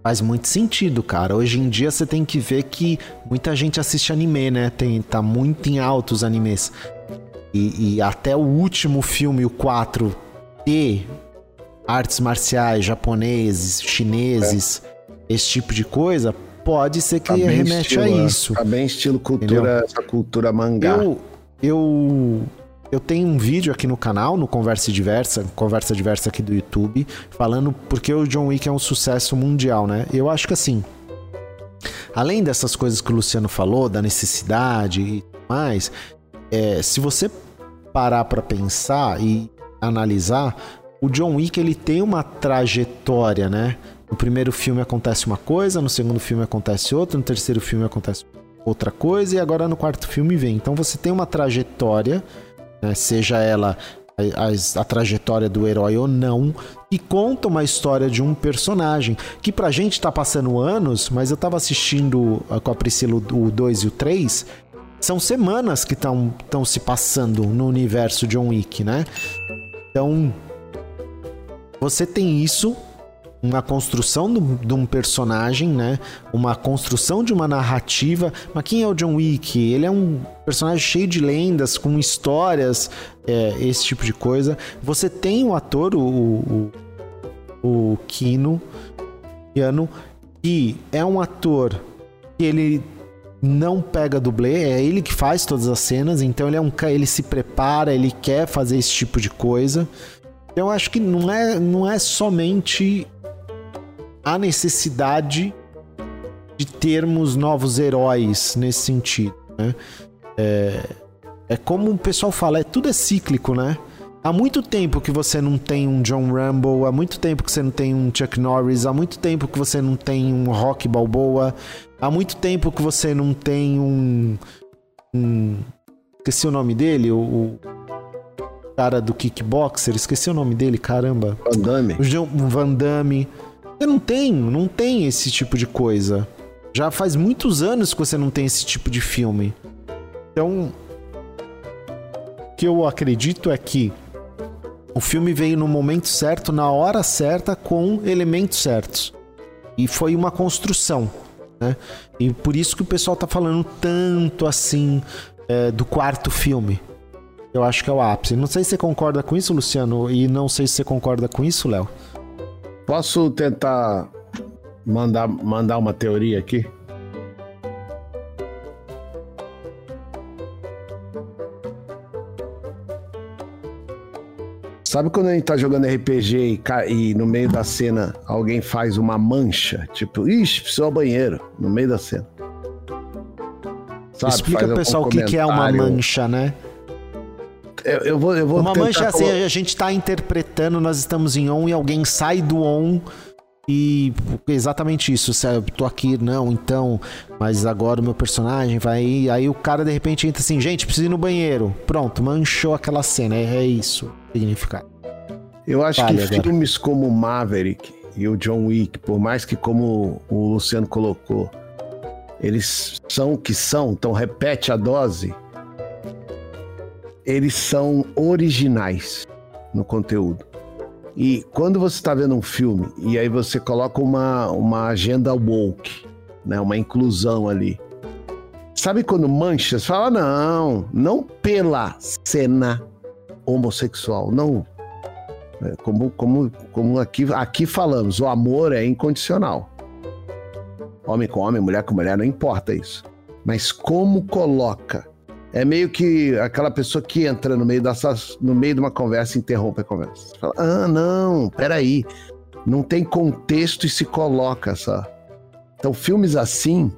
faz muito sentido, cara. Hoje em dia você tem que ver que muita gente assiste anime, né? Tem, tá muito em alta os animes. E, e até o último filme, o 4, ter artes marciais japoneses, chineses, esse tipo de coisa, pode ser que Tá remete a estilo, né? isso. Tá bem estilo cultura, essa cultura mangá. Eu, eu, eu tenho um vídeo aqui no canal, no Conversa Diversa, Conversa Diversa aqui do YouTube, falando porque o John Wick é um sucesso mundial, né? Eu acho que assim, além dessas coisas que o Luciano falou, da necessidade e tudo mais, é, se você parar pra pensar e analisar, o John Wick ele tem uma trajetória, né? No primeiro filme acontece uma coisa, no segundo filme acontece outra, no terceiro filme acontece outra coisa e agora no quarto filme vem. Então você tem uma trajetória né? seja ela a, a, a, trajetória do herói ou não, que conta uma história de um personagem que pra gente tá passando anos, mas eu tava assistindo com a Priscila o 2 e o 3, são semanas que estão se passando no universo John Wick, né? Então, você tem isso uma construção de um personagem, né? Uma construção de uma narrativa. Mas quem é o John Wick? Ele é um personagem cheio de lendas, com histórias, é, esse tipo de coisa. Você tem o ator, o, o, o Kino, Keanu, que é um ator que ele não pega dublê, é ele que faz todas as cenas, então ele é um ele se prepara, ele quer fazer esse tipo de coisa. Eu acho que não é, não é somente a necessidade de termos novos heróis nesse sentido, né? É, é como o pessoal fala, é tudo é cíclico, né? Há muito tempo que você não tem um John Rambo, há muito tempo que você não tem um Chuck Norris, há muito tempo que você não tem um Rock Balboa, há muito tempo que você não tem um. um esqueci o nome dele, o, cara do kickboxer, esqueci o nome dele, caramba. Van Damme. O Van Damme. Você não tem, não tem esse tipo de coisa. Já faz muitos anos que você não tem esse tipo de filme. Então, o que eu acredito é que o filme veio no momento certo, na hora certa, com elementos certos. E foi uma construção. Né? E por isso que o pessoal tá falando tanto assim é, do quarto filme. Eu acho que é o ápice. Não sei se você concorda com isso, Luciano, e não sei se você concorda com isso, Léo. Posso tentar mandar, mandar uma teoria aqui? Sabe quando a gente tá jogando RPG e, e, no meio da cena alguém faz uma mancha? Tipo, ixi, precisou ao banheiro, no meio da cena. Sabe, Explica pro pessoal o que, que é uma mancha, né? Eu, eu, vou, eu vou Uma mancha assim, a gente está interpretando, nós estamos em on e alguém sai do on e exatamente isso, eu tô aqui, não, então, mas agora o meu personagem vai aí o cara de repente entra assim, gente, preciso ir no banheiro. Pronto, manchou aquela cena, é, é isso, significado. Eu acho que agora. filmes como Maverick e o John Wick, por mais que como o Luciano colocou, eles são o que são, então repete a dose eles são originais no conteúdo. E quando você está vendo um filme e aí você coloca uma, uma agenda woke, né, uma inclusão ali. Sabe quando manchas? Fala, não, não pela cena homossexual, não. É, como, como, como aqui, aqui falamos, o amor é incondicional. Homem com homem, mulher com mulher, não importa isso. Mas como coloca é meio que aquela pessoa que entra no meio, dessas, no meio de uma conversa e interrompe a conversa. Fala, ah, não, peraí. Não tem contexto e se coloca só. Então, filmes assim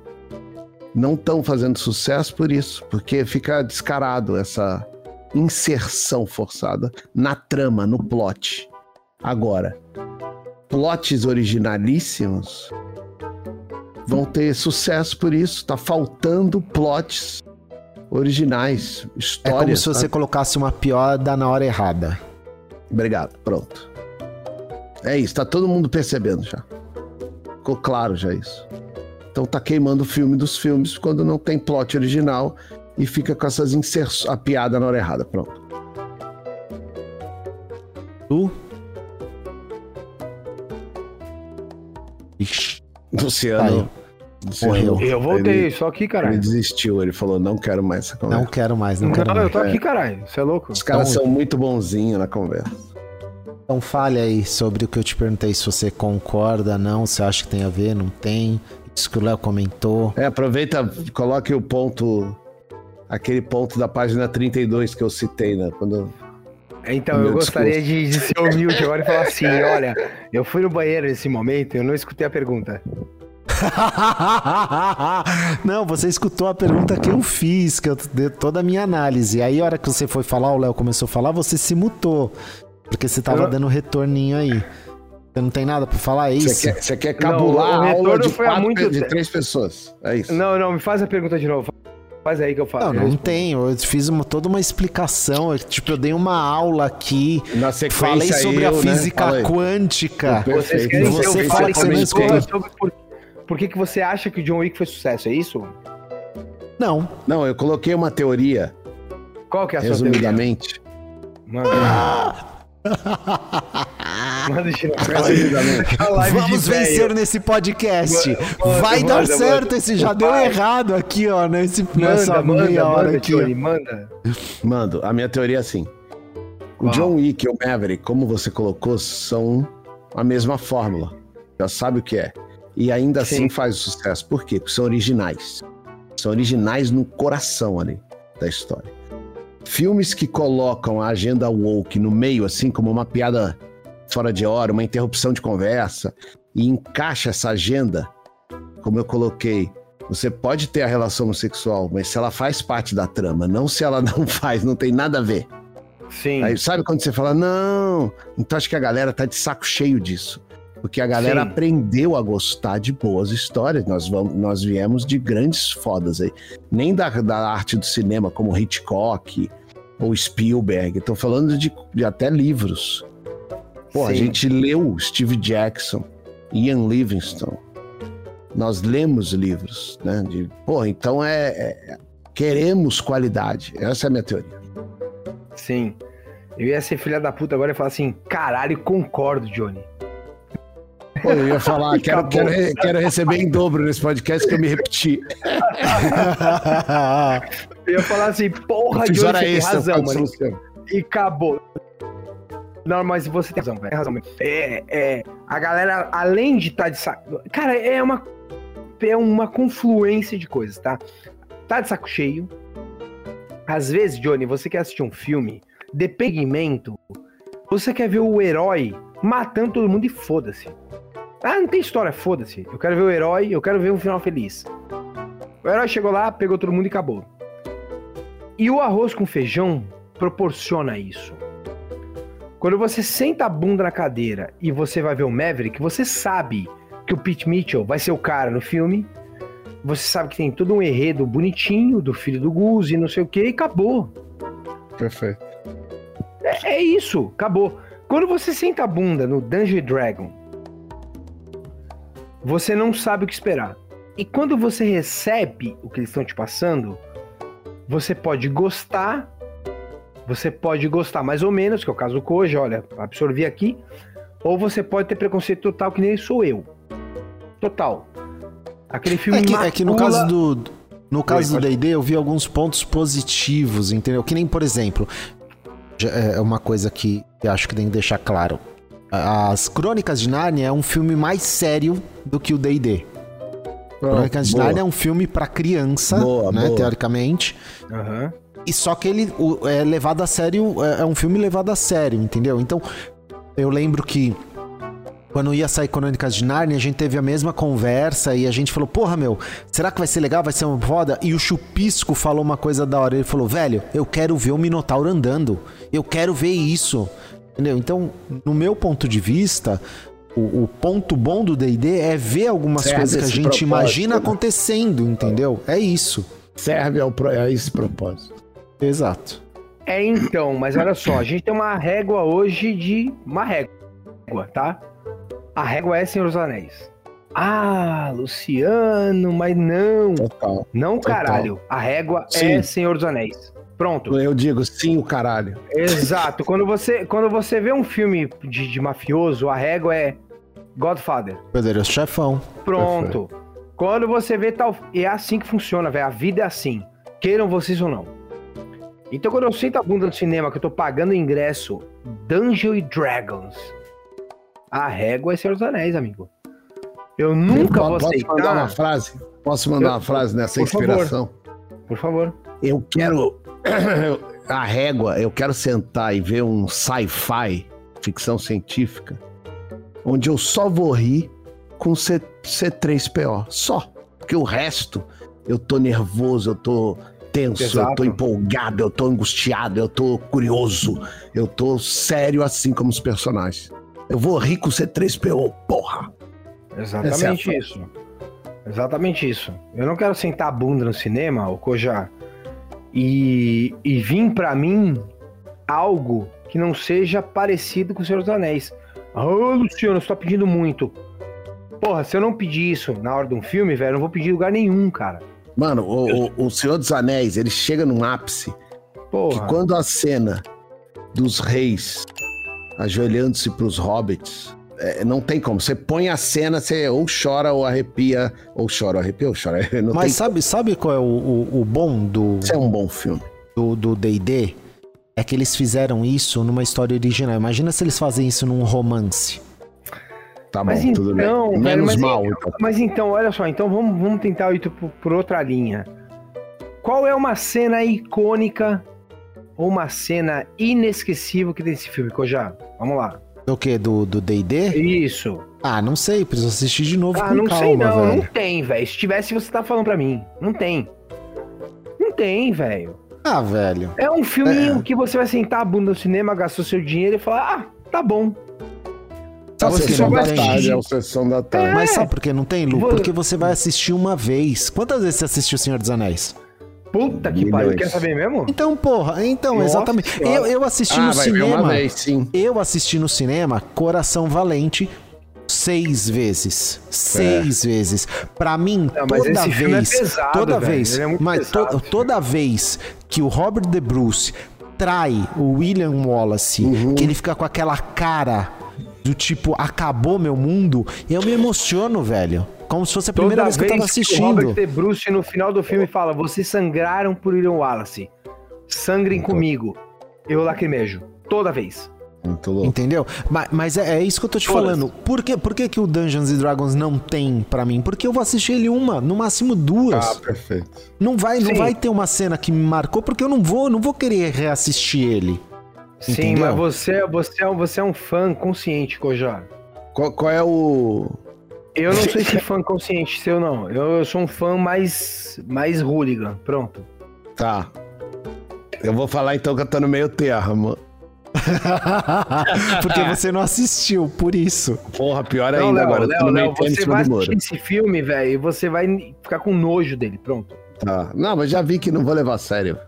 não estão fazendo sucesso por isso, porque fica descarado essa inserção forçada na trama, no plot. Agora, plots originalíssimos vão ter sucesso por isso. Tá faltando plots originais, histórias. É como se você tá? colocasse uma piada na hora errada. Obrigado, pronto. É isso, tá todo mundo percebendo já. Ficou claro já isso. Então tá queimando o filme dos filmes quando não tem plot original e fica com essas inserções, a piada na hora errada, pronto. Tu? Ixi. Luciano. Morreu. Eu voltei, ele, só aqui, caralho. Ele desistiu, ele falou: não quero mais essa conversa. Não quero mais, não, não quero mais. eu tô aqui, caralho. Você é louco? Os caras então, são muito bonzinhos na conversa. Então fale aí sobre o que eu te perguntei, se você concorda, não, se acha que tem a ver, não tem. Isso que o Léo comentou. É, aproveita, coloque o ponto, aquele ponto da página 32 que eu citei, né? Quando então, eu gostaria de, de, ser humilde agora e falar assim: olha, eu fui no banheiro nesse momento e eu não escutei a pergunta. não, você escutou a pergunta que eu fiz, que eu dei toda a minha análise. Aí, a hora que você foi falar, o Léo começou a falar, você se mutou. Porque você tava eu... dando retorninho aí. Você não tem nada pra falar, é isso? Você quer, você quer cabular não, a aula de, quatro, muito... de três pessoas, é isso? Não, não, me faz a pergunta de novo. Faz aí que eu falo. Não, eu não respondo. tenho. Eu fiz uma- toda uma explicação. eu, tipo, eu dei uma aula aqui. Na sequência, Falei sobre eu, a né? física aí. quântica. Perfeito. Você eu fala que você não sobre, escuta. sobre por, por que, que você acha que o John Wick foi sucesso, é isso? Não. Não, eu coloquei uma teoria, Qual que é a sua teoria? resumidamente. Manda. Manda girar. Resumidamente. A live de Vamos vencer nesse podcast. Manda, Vai manda, dar manda. certo. Esse já deu errado aqui, ó. Nesse, nessa Manda, manda, meia hora manda, aqui. Johnny, manda. Mando, a minha teoria é assim. O Qual? John Wick e o Maverick, como você colocou, são a mesma fórmula. Já sabe o que é. E ainda assim Sim. faz sucesso. Por quê? Porque são originais. São originais no coração ali da história. Filmes que colocam a agenda woke no meio, assim, como uma piada fora de hora, uma interrupção de conversa, e encaixa essa agenda, como eu coloquei, você pode ter a relação homossexual, mas se ela faz parte da trama, não se ela não faz, não tem nada a ver. Sim. Aí, sabe quando você fala, não, então acho que a galera tá de saco cheio disso. Porque a galera Sim. aprendeu a gostar de boas histórias. Nós, vamos, nós viemos de grandes fodas aí. Nem da, da arte do cinema, como Hitchcock ou Spielberg. Tô falando de, de até livros. Pô, a gente leu Steve Jackson, Ian Livingstone. Nós lemos livros, né? De, pô, então é, é- Queremos qualidade. Essa é a minha teoria. Sim. Eu ia ser filha da puta agora e falar assim, caralho, concordo, Johnny. Pô, eu ia falar, quero, quero, re- quero receber em dobro nesse podcast que eu me repeti. Eu ia falar assim, porra, Johnny, hora tem extra, razão, mano. Luciano. E acabou. Não, mas você tem razão, velho. Tem razão. mesmo. É, é, a galera, além de estar de saco. Cara, é uma. É uma confluência de coisas, tá? Tá de saco cheio. Às vezes, Johnny, você quer assistir um filme, dependimento. Você quer ver o herói matando todo mundo e foda-se. Ah, não tem história, foda-se. Eu quero ver o herói, eu quero ver um final feliz. O herói chegou lá, pegou todo mundo e acabou. E o arroz com feijão proporciona isso. Quando você senta a bunda na cadeira e você vai ver o Maverick, você sabe que o Pete Mitchell vai ser o cara no filme. Você sabe que tem todo um enredo bonitinho do filho do Gus e não sei o que, e acabou. Perfeito. É, é isso, acabou. Quando você senta a bunda no Dungeon Dragon, você não sabe o que esperar. E quando você recebe o que eles estão te passando, você pode gostar, você pode gostar mais ou menos, que é o caso do Koji, olha, absorvi aqui, ou você pode ter preconceito total, que nem sou eu. Total. Aquele filme É que, é que no macula- caso do. No caso Oi, do D&D, eu vi alguns pontos positivos, entendeu? Que nem, por exemplo, é uma coisa que eu acho que tem que deixar claro. As Crônicas de Nárnia é um filme mais sério do que o D&D. Crônicas de. Nárnia é um filme pra criança, Boa, né, boa. teoricamente. Aham. E só que ele o- é levado a sério, é é um filme levado a sério, entendeu? Então, eu lembro que quando ia sair Crônicas de Narnia, a gente teve a mesma conversa e a gente falou, porra, meu, será que vai ser legal? Vai ser uma foda? E o Chupisco falou uma coisa da hora. Ele falou, velho, eu quero ver o Minotauro andando. Eu quero ver isso. Entendeu? Então, no meu ponto de vista, o, o ponto bom do D&D é ver algumas Serve coisas que a gente propósito, imagina né? acontecendo, entendeu? É isso. Serve ao, pro- a esse propósito. Exato. É então, mas olha só, a gente tem uma régua hoje de. Uma régua, tá? A régua é Senhor dos Anéis. Ah, Luciano, mas não. Total. Não, Total. caralho. A régua é Sim. Senhor dos Anéis. Pronto. Eu digo sim, o caralho. Exato. Quando você, quando você vê um filme de, de mafioso, a régua é Godfather. Poderoso chefão. Pronto. Quando você vê tal. É assim que funciona, velho. A vida é assim. Queiram vocês ou não. Então, quando eu sento a bunda no cinema, que eu tô pagando ingresso, Dungeon e Dragons. A régua é Senhor dos Anéis, amigo. Eu nunca vou Posso aceitar. mandar uma frase? Posso mandar Eu- uma frase nessa por favor. inspiração? Por favor. Eu quero. A régua, eu quero sentar e ver um sci-fi, ficção científica, onde eu só vou rir com C, C3PO. Só. Porque o resto, eu tô nervoso, eu tô tenso, eu Exato. tô empolgado, eu tô angustiado, eu tô curioso, eu tô sério assim como os personagens. Eu vou rir com C3PO, porra. Exatamente é isso. exatamente isso. Eu não quero sentar a bunda no cinema, o Koja, e, e vir pra mim algo que não seja parecido com o Senhor dos Anéis. Ah, Luciano, você tá pedindo muito. Porra, se eu não pedir isso na hora de um filme, velho, eu não vou pedir lugar nenhum, cara. Mano, o, o, o Senhor dos Anéis, ele chega num ápice que Porra. quando a cena dos reis ajoelhando-se pros hobbits, é, não tem como. Você põe a cena, você ou chora ou arrepia, ou chora ou arrepia ou chora. Não Mas tem sabe, sabe qual é o, o, o bom do Isso é um bom filme. do do D&D? é que eles fizeram isso numa história original. Imagina se eles fazem isso num romance. Tá Mas bom, tudo então, bem. velho, Menos mas mal, então- então. Mas então, olha só, então vamos, vamos tentar ir por, por outra linha. Qual é uma cena icônica ou uma cena inesquecível que tem esse filme, Koja? Vamos lá. O quê? Do do D&D? Isso. Ah, não sei, preciso assistir de novo Ah, com não calma, sei não, velho. não tem, velho. Se tivesse, você tá falando pra mim. Não tem. Não tem, velho. Ah, velho. É um filminho que você vai sentar a bunda no cinema, gastou seu dinheiro e falar, ah, tá bom. Só Você da tem. tarde, é o sessão da tarde. Mas sabe por que não tem, Lu? Vou- Porque você vai assistir uma vez. Quantas vezes você assistiu O Senhor dos Anéis? Puta que pariu, quer saber mesmo? Então, porra, então, Nossa exatamente. Eu, eu assisti Ah, no cinema. vez, sim. Eu assisti no cinema Coração Valente seis vezes. Seis vezes. Pra mim, Não, mas toda é vez. pesado, toda velho. vez. É muito mas to- pesado. toda vez que o Robert De Bruce trai o William Wallace, Uhum. que ele fica com aquela cara do tipo, acabou meu mundo, eu me emociono, velho. Como se fosse a primeira Toda vez que eu tava o assistindo. Robert De Bruce no final do filme fala: Vocês sangraram por William Wallace. Sangrem Então. comigo. Eu lacrimejo. Toda vez. Muito louco. Entendeu? Mas, mas é, é isso que eu tô te Todas. falando. Por, que, por que, que o Dungeons and Dragons não tem pra mim? Porque eu vou assistir ele uma, no máximo duas. Ah, perfeito. não vai, não vai ter uma cena que me marcou, porque eu não vou, não vou querer reassistir ele. Sim, Entendeu? mas você, você, é um- você é um fã consciente, Kojá. Qual, qual é o. Eu não sou esse fã consciente seu, não. Eu, eu sou um fã mais, mais hooligan. Pronto. Tá. Eu vou falar então que eu tô no meio termo. porque você não assistiu, por isso. Porra, pior Não, ainda Léo, agora. eu tô Léo, no meio Léo, você vai assistir esse filme, velho, e você vai ficar com nojo dele. Pronto. Tá. Não, mas já vi que não vou levar a sério.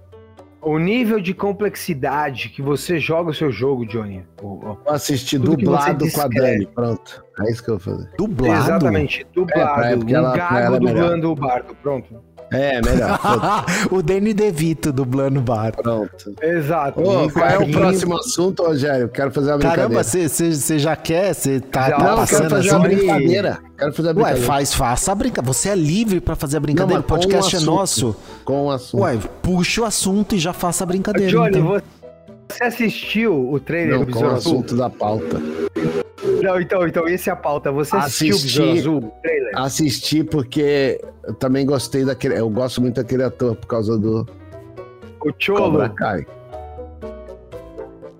O nível de complexidade que você joga o seu jogo, Johnny. Vou assistir dublado com a. Dani. Pronto. É isso que eu vou fazer. Dublado. Exatamente, dublado. É, um ela gago é melhor. dublando o bardo. Pronto. É, melhor. O Danny DeVito dublando o bar. Pronto. Exato. Ô, qual é o próximo assunto, Rogério? Quero fazer uma Caramba, brincadeira. você já quer? Você tá, Já, tá não, quero passando fazer assim? uma brincadeira. Quero fazer Ué, brincadeira. faz, faça a brincadeira. Você é livre pra fazer a brincadeira. Não, o um podcast é nosso. Com o assunto. Ué, puxa o assunto e já faça a brincadeira. Johnny, então. você assistiu o trailer não, do Besouro Azul? assunto da pauta. Não, então, então, esse é a pauta. Você assistiu Assisti. o Besouro Azul? Trailer? Assisti porque eu também gostei daquele. Eu gosto muito daquele ator por causa do O Cholo. Cobra Kai.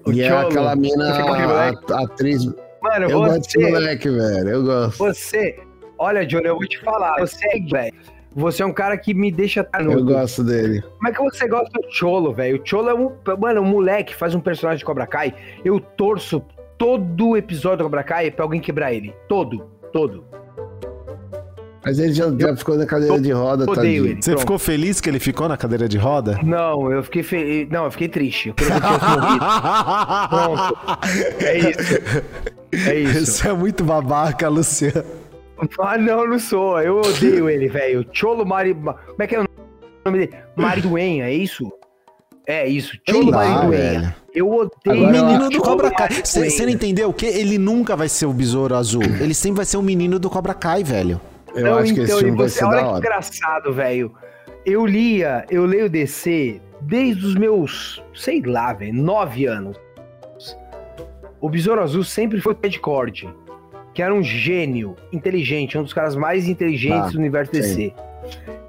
O e é Cholo. aquela mina, Você a, a atriz. Mano, Eu gosto desse você, moleque, velho. Eu gosto. você, olha, Johnny, eu vou te falar. Você, velho, você é um cara que me deixa Eu tanudo. gosto dele. Como é que você gosta do Cholo, velho? O Cholo é um. Mano, um moleque que faz um personagem de Cobra Kai. Eu torço todo episódio do Cobra Kai pra alguém quebrar ele. Todo. Todo. Mas ele já, já ficou na cadeira de roda, ele. Você Pronto. ficou feliz que ele ficou na cadeira de roda? Não, eu fiquei feliz. Não, eu fiquei triste. Eu que ele tivesse morrido. Pronto. É isso. É isso. Isso é muito babaca, Luciano. Ah, não, não sou. Eu odeio ele, velho. Cholo Mari. Como é que é o nome dele? Mariduenha, é isso? É isso. Cholo Mariduenha. Eu odeio O menino do Cobra Kai. Você não entendeu o quê? Ele nunca vai ser o besouro azul. Ele sempre vai ser o menino do Cobra Kai, velho. Eu Não, acho que esse então, filme e vai você, ser olha da que hora. engraçado, velho. Eu lia, eu leio DC desde os meus, sei lá, velho, nove anos. O Besouro Azul sempre foi o Ted Cord, que era um gênio, inteligente, um dos caras mais inteligentes Ah, do universo sim. DC.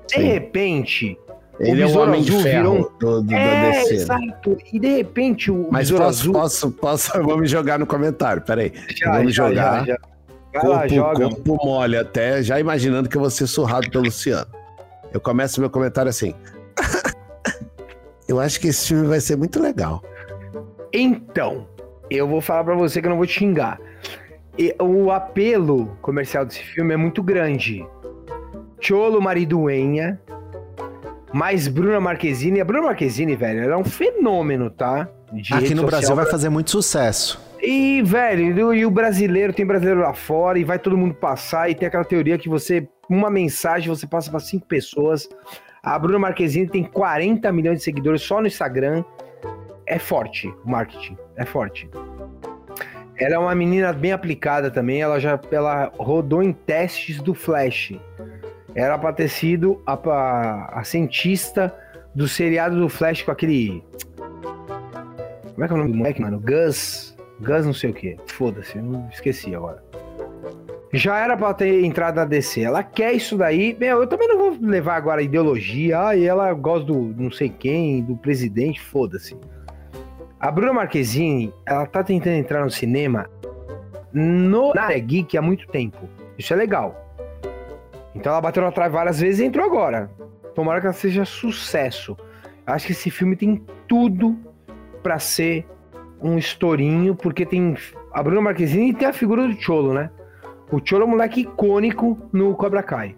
De Sim. repente, Ele é o homem de Azul ferro virou do, do, da é, DC. exato. E de repente o Mas posso, Azul posso, posso, vamos jogar no comentário, peraí. já, vamos já, jogar. já, já. Corpo, joga. corpo mole até, já imaginando que eu vou ser surrado pelo Luciano. Eu começo meu comentário assim. eu acho que esse filme vai ser muito legal. Então, eu vou falar pra você que eu não vou te xingar. E o apelo comercial desse filme é muito grande. Cholo Mariduenha, mais Bruna Marquezine. A Bruna Marquezine, velho, ela é um fenômeno, tá? De Aqui no Brasil vai fazer muito sucesso. E, velho, e o brasileiro, tem brasileiro lá fora, e vai todo mundo passar, e tem aquela teoria que você, uma mensagem, você passa para cinco pessoas. A Bruna Marquezine tem 40 milhões de seguidores só no Instagram. É forte o marketing, é forte. Ela é uma menina bem aplicada também, ela já ela rodou em testes do Flash. Era pra ter sido a, a, a cientista do seriado do Flash com aquele. Como é que é o nome do moleque, mano? Gus. Gus não sei o que. Foda-se, eu esqueci agora. Já era pra ter entrado na DC. Ela quer isso daí. Meu, eu também não vou levar agora ideologia. Ah, e ela gosta do não sei quem, do presidente. Foda-se. A Bruna Marquezine, ela tá tentando entrar no cinema no, na área geek há muito tempo. Isso é legal. Então ela bateu na trave várias vezes e entrou agora. Tomara que ela seja sucesso. Acho que esse filme tem tudo para ser um estourinho, porque tem a Bruna Marquezine e tem a figura do Cholo, né? O Cholo é um moleque icônico no Cobra Kai.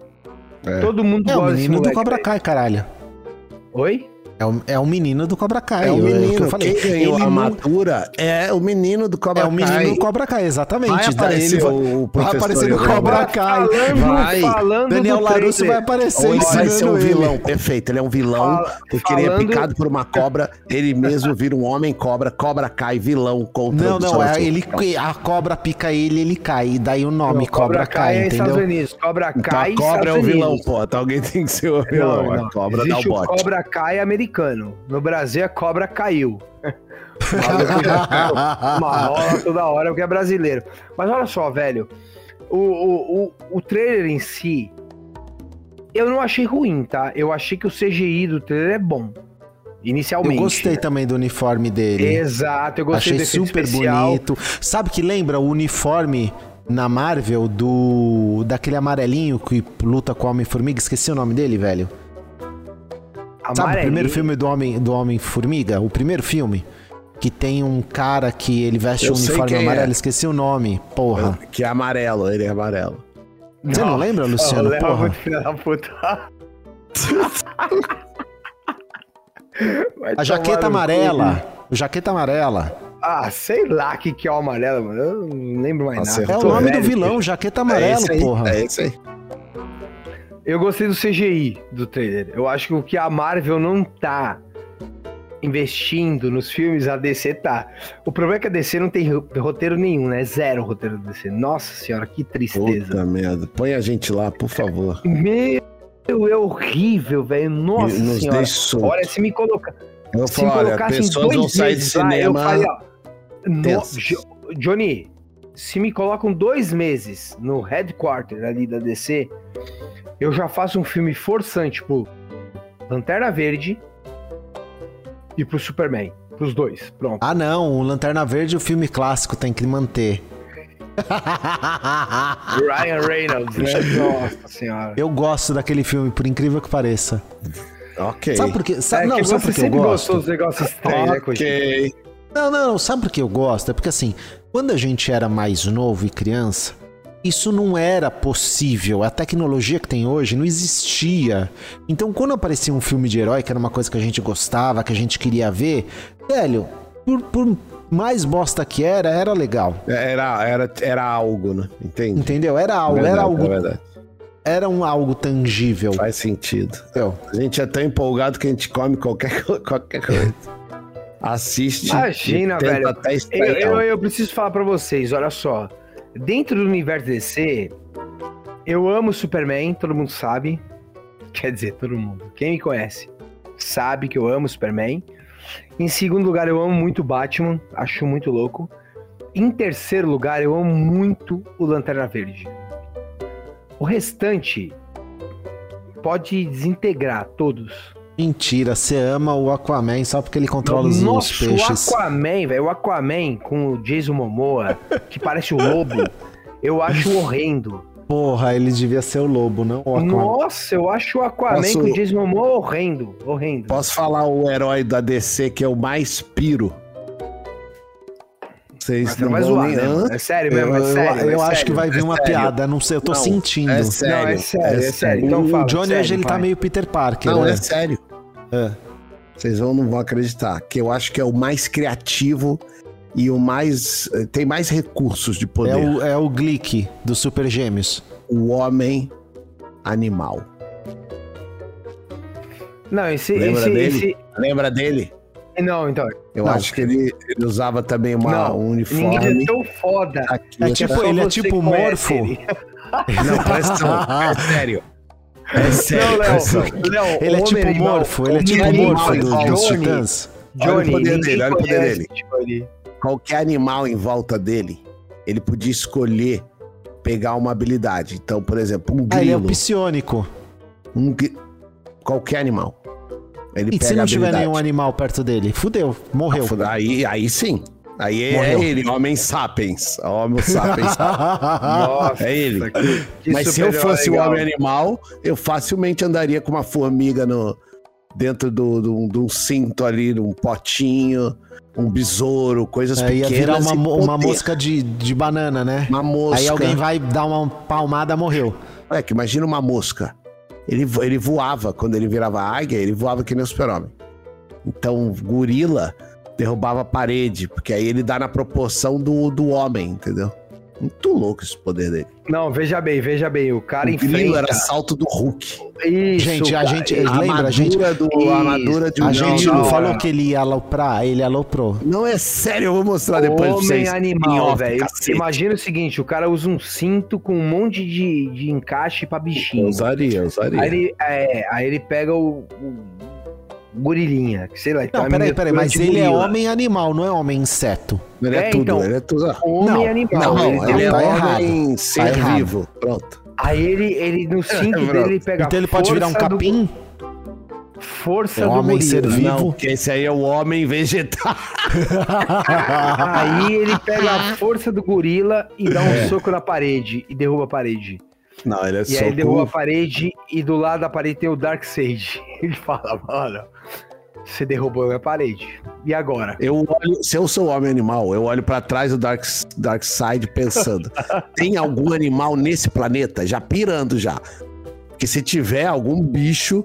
É. Todo mundo é, gosta o menino do Cobra Kai, caralho. Oi? É o, é o menino do Cobra Kai. É o menino. que eu falei. Quem ganhou ele a matura é o menino do Cobra Kai. É o menino do Cobra Kai, exatamente. Vai aparecer ele, o, vai aparecer no Cobra Kai. Falando, vai. Falando Daniel Larusso vai aparecer Ou vai ser um vilão, perfeito. Ele é um vilão, Fala, porque falando... ele é picado por uma cobra, ele mesmo vira um homem cobra, Cobra Kai, vilão contra Não, não, é, ele, a cobra pica ele, ele cai. E daí o nome não, Cobra, Cobra Kai, é entendeu? Unidos, Cobra Kai então, a cobra é o vilão, pô. Então alguém tem que ser o vilão. Não, não. A cobra dá o bote. Cobra Kai americano. No Brasil a cobra caiu. Uma rola toda hora porque é brasileiro. Mas olha só, velho. O, o, o, o trailer em si, eu não achei ruim, tá? Eu achei que o CGI do trailer é bom. Inicialmente. Eu gostei também do uniforme dele. Exato, eu gostei Achei super especial. bonito. Sabe que lembra o uniforme na Marvel do daquele amarelinho que luta com o Homem-Formiga? Esqueci o nome dele, velho. Sabe o primeiro filme do Homem do Homem Formiga? O primeiro filme? Que tem um cara que ele veste um uniforme amarelo, é. esqueci o nome. Porra. Que é amarelo, ele é amarelo. Você não, não lembra, Luciano? Não, porra. Filho da puta. a jaqueta amarela. O jaqueta amarela. Ah, sei lá o que, que é o amarelo, mano. Eu não lembro mais Nossa, nada. É o nome do vilão, jaqueta amarelo, é porra. É isso aí. Eu gostei do CGI do trailer. Eu acho que o que a Marvel não tá investindo nos filmes, a DC tá. O problema é que a DC não tem roteiro nenhum, né? Zero roteiro da DC. Nossa senhora, que tristeza. Puta merda. Põe a gente lá, por favor. Meu, é horrível, velho. Nossa Nos senhora. Olha, se me colocar. Eu se falar, me colocasse em dois meses lá, eu falei, ó. No, Johnny, se me colocam dois meses no headquarter ali da DC, eu já faço um filme forçante pro Lanterna Verde e pro Superman. Pros dois, pronto. Ah, não. O Lanterna Verde, o filme clássico, tem que manter. Ryan Reynolds, né? Nossa senhora. Eu gosto daquele filme, por incrível que pareça. Ok. Sabe por quê? Sabe, é não, sabe por que eu gosto? Dos negócios estranhos, né, Ok. Não, não, não. Sabe por que eu gosto? É porque assim, quando a gente era mais novo e criança, isso não era possível. A tecnologia que tem hoje não existia. Então, quando aparecia um filme de herói, que era uma coisa que a gente gostava, que a gente queria ver, velho, por, por mais bosta que era, era legal. Era, era, era algo, né? Entende? Entendeu? Era algo, verdade, era algo. É verdade. Era um algo tangível. Faz sentido. Eu. A gente é tão empolgado que a gente come qualquer, qualquer coisa. Assiste. Imagina, velho. Eu, eu, eu preciso falar para vocês, olha só. Dentro do universo DC, eu amo Superman, todo mundo sabe. Quer dizer, todo mundo. Quem me conhece sabe que eu amo Superman. Em segundo lugar, eu amo muito Batman, acho muito louco. Em terceiro lugar, eu amo muito o Lanterna Verde. O restante pode desintegrar todos. Mentira, você ama o Aquaman só porque ele controla os, Nossa, os peixes. o Aquaman, velho, o Aquaman com o Jason Momoa, que parece o lobo, eu acho horrendo. Porra, ele devia ser o lobo, não o Aquaman. Nossa, eu acho o Aquaman Posso... com o Jason Momoa horrendo, horrendo. Posso falar o herói da DC que é o mais piro? Vocês Mas não não vão zoar, nem né? É sério Eu, mesmo, é eu- sério. eu é acho sério. que vai vir é uma sério. piada, não sei, eu tô Não, sentindo. É Não, sério. é sério, é sério. Então o fala, Johnny hoje ele tá meio Peter Parker, Não, né? é sério. É. Vocês vão, não vão acreditar. Que eu acho que é o mais criativo e o mais. tem mais recursos de É poder. o, é o Glick do Super Gêmeos. o homem animal. Não, esse. Lembra esse, dele? esse- Lembra dele? Não, então. Eu Não. acho que ele, ele usava também uma, Não, um Ninguém uniforme. é tão foda. Aqui, É tá? tipo, Só ele é tipo morfo. ele. Não, presta atenção. É sério. É sério. Não, Léo. Ele é tipo animal, morfo, ele é tipo morfo do, dos Johnny, titãs. Olha o Johnny, poder dele, olha o poder dele. Johnny. Qualquer animal em volta dele, ele podia escolher pegar uma habilidade. Então, por exemplo, um Ah, ele é o grilo. psionico. um qualquer animal. Ele E se não tiver nenhum animal perto dele? Fudeu, morreu. Aí, aí sim. Aí é Morreu. ele, Homem Sapiens. Homem Sapiens. Nossa, É ele. que- que Mas se eu fosse o legal. homem animal, eu facilmente andaria com uma formiga no, dentro do, do, de um cinto ali, num potinho, um besouro, coisas É, ia pequenas. virar uma, uma mosca de, de banana, né? Uma mosca. Aí alguém vai dar uma palmada, morreu. É, que imagina uma mosca. Ele, ele voava, quando ele virava águia, ele voava que nem o super-homem. Então, gorila derrubava a parede, porque aí ele dá na proporção do, do homem, entendeu? Muito louco esse poder dele. Não, veja bem, veja bem. O cara o grilo enfrenta. era salto do Hulk. Isso, Gente, a gente- A Lembra, a gente- armadura, do, a armadura de um A gente não, não, falou não. que ele ia aloprar, ele aloprou. Não é sério, eu vou mostrar depois pra Homem vocês. Em animal, velho. Imagina o seguinte: o cara usa um cinto com um monte de, de encaixe pra bichinho. usaria, usaria. Aí ele, é, aí ele pega o, o gorilinha, que sei lá. então Não, é peraí, peraí, mas ele é gorila. homem animal, não é homem inseto. Ele é, É, tudo, então. ele é tudo. Homem Não, animal. Não, ele ele, é um- tá homem ser errado. vivo. Pronto. Aí ele, ele no cinto Pronto. dele ele pega Então ele pode virar um força do- capim? força É do homem gorila. ser vivo. Não, porque esse aí é o homem vegetal. Aí ele pega a força do gorila e dá um É. soco na parede e derruba a parede. Não, ele é E aí ele derruba a parede e do lado da parede tem o Dark Sage. Ele fala, mano, você derrubou a minha parede. E agora? Eu olho, se eu sou homem animal, eu olho pra trás do Dark, Dark Side pensando: tem algum animal nesse planeta? Já pirando já. Porque se tiver algum bicho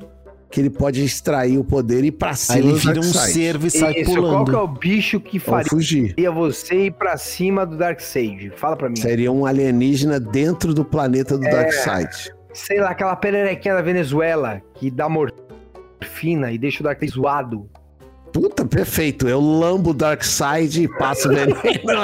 que ele pode extrair o poder e ir pra cima Aí ele vira um Darkseid. cervo e sai Isso, qual que é pulando. o bicho que faria fugir. você ir pra cima do Dark Sage? Fala pra mim. Seria um alienígena dentro do planeta do É. Darkseid. Sei lá, aquela pererequinha da Venezuela que dá morfina e deixa o Dark Sage zoado. Puta, perfeito. Eu lambo o Darkseid e passo veneno,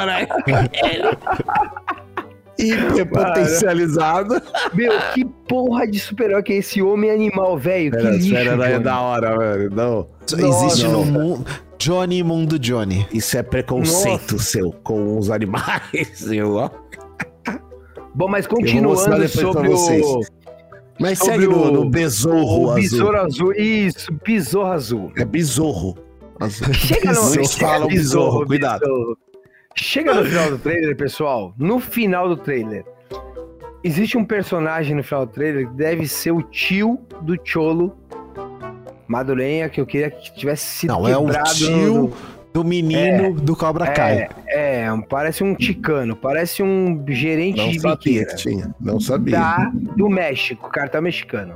né? Hiper potencializado. Meu, que porra de super-herói que é esse homem animal, velho? Que Espera, lixo, é da hora, velho. Não. Existe Não. no mundo. Johnny Mundo Johnny. Isso é preconceito seu com os animais. Eu, Bom, mas Eu vou continuando sobre vocês. o, Mas Sobre segue no, o- no besouro o azul. besouro azul. Isso, besouro azul. É besouro. Chega no Vocês falam besouro, cuidado. besouro. Chega no final do trailer, pessoal. No final do trailer, existe um personagem no final do trailer que deve ser o tio do Cholo Madurenha, que eu queria que tivesse sido Não, é o tio no- do menino do Cobra Kai. É, é, parece um ticano, parece um gerente Não de sabia que tinha. Não sabia. da, do México, cartão mexicano.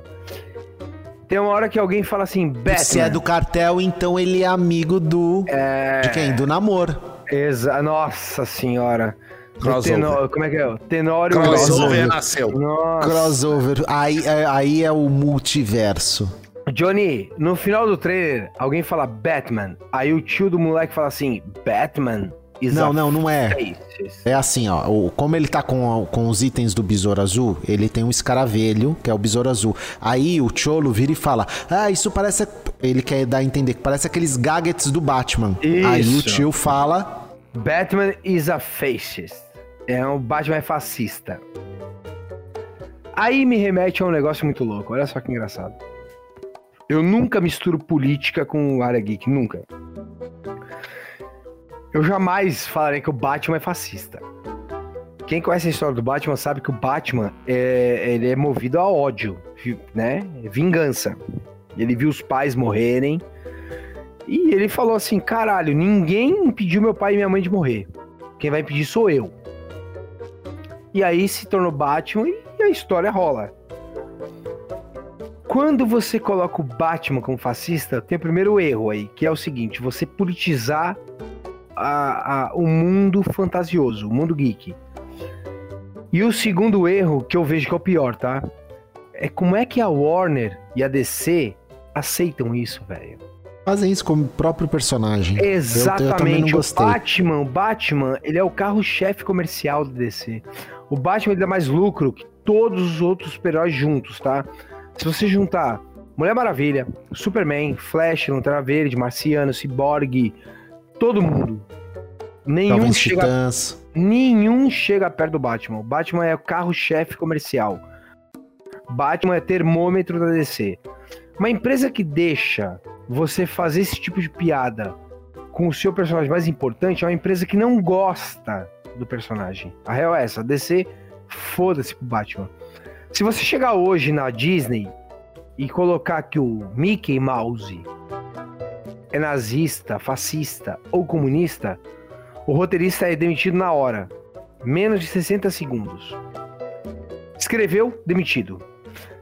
Tem uma hora que alguém fala assim, Batman. Se é do cartel, então ele é amigo do. É, De quem? Do namoro. Exa- Nossa senhora. Crossover. Tenor- como é que é? Tenório Crossover nasceu. Nossa. Crossover. Aí, é- aí é o multiverso. Johnny, no final do trailer, alguém fala Batman. Aí o tio do moleque fala assim, Batman Não, não, não é. faces." É assim, ó. o- como ele tá com, com os itens do Besouro Azul, ele tem um escaravelho, que é o Besouro Azul. Aí o Cholo vira e fala: Ah, isso parece. Ele quer dar a entender que parece aqueles gadgets do Batman. Aí o Isso. tio fala. Batman is a fascist. É um Batman é fascista. Aí me remete a um negócio muito louco. Olha só que engraçado. Eu nunca misturo política com área geek, nunca. Eu jamais falarei que o Batman é fascista. Quem conhece a história do Batman sabe que o Batman é, ele é movido a ódio, né? Vingança. Ele viu os pais morrerem e ele falou assim: caralho, ninguém impediu meu pai e minha mãe de morrer. Quem vai impedir sou eu. E aí se tornou Batman e a história rola. Quando você coloca o Batman como fascista, tem o primeiro erro aí, que é o seguinte: você politizar a, a, o mundo fantasioso, o mundo geek. E o segundo erro, que eu vejo que é o pior, tá? É como é que a Warner e a DC aceitam isso, velho. Fazem isso como próprio personagem. Exatamente. Eu, eu o Batman, o Batman, ele é o carro-chefe comercial do DC. O Batman ele dá mais lucro que todos os outros super-heróis juntos, tá? Se você juntar Mulher Maravilha, Superman, Flash, Lanterna Verde, Marciano, Cyborg, todo mundo. Nenhum chega, Titãs. nenhum chega perto do Batman. O Batman é o carro-chefe comercial. Batman é termômetro da DC. Uma empresa que deixa você fazer esse tipo de piada com o seu personagem mais importante é uma empresa que não gosta do personagem. A real é essa, a DC foda-se pro Batman. Se você chegar hoje na Disney e colocar que o Mickey Mouse é nazista, fascista ou comunista, o roteirista é demitido na hora. Menos de 60 segundos. Escreveu, demitido.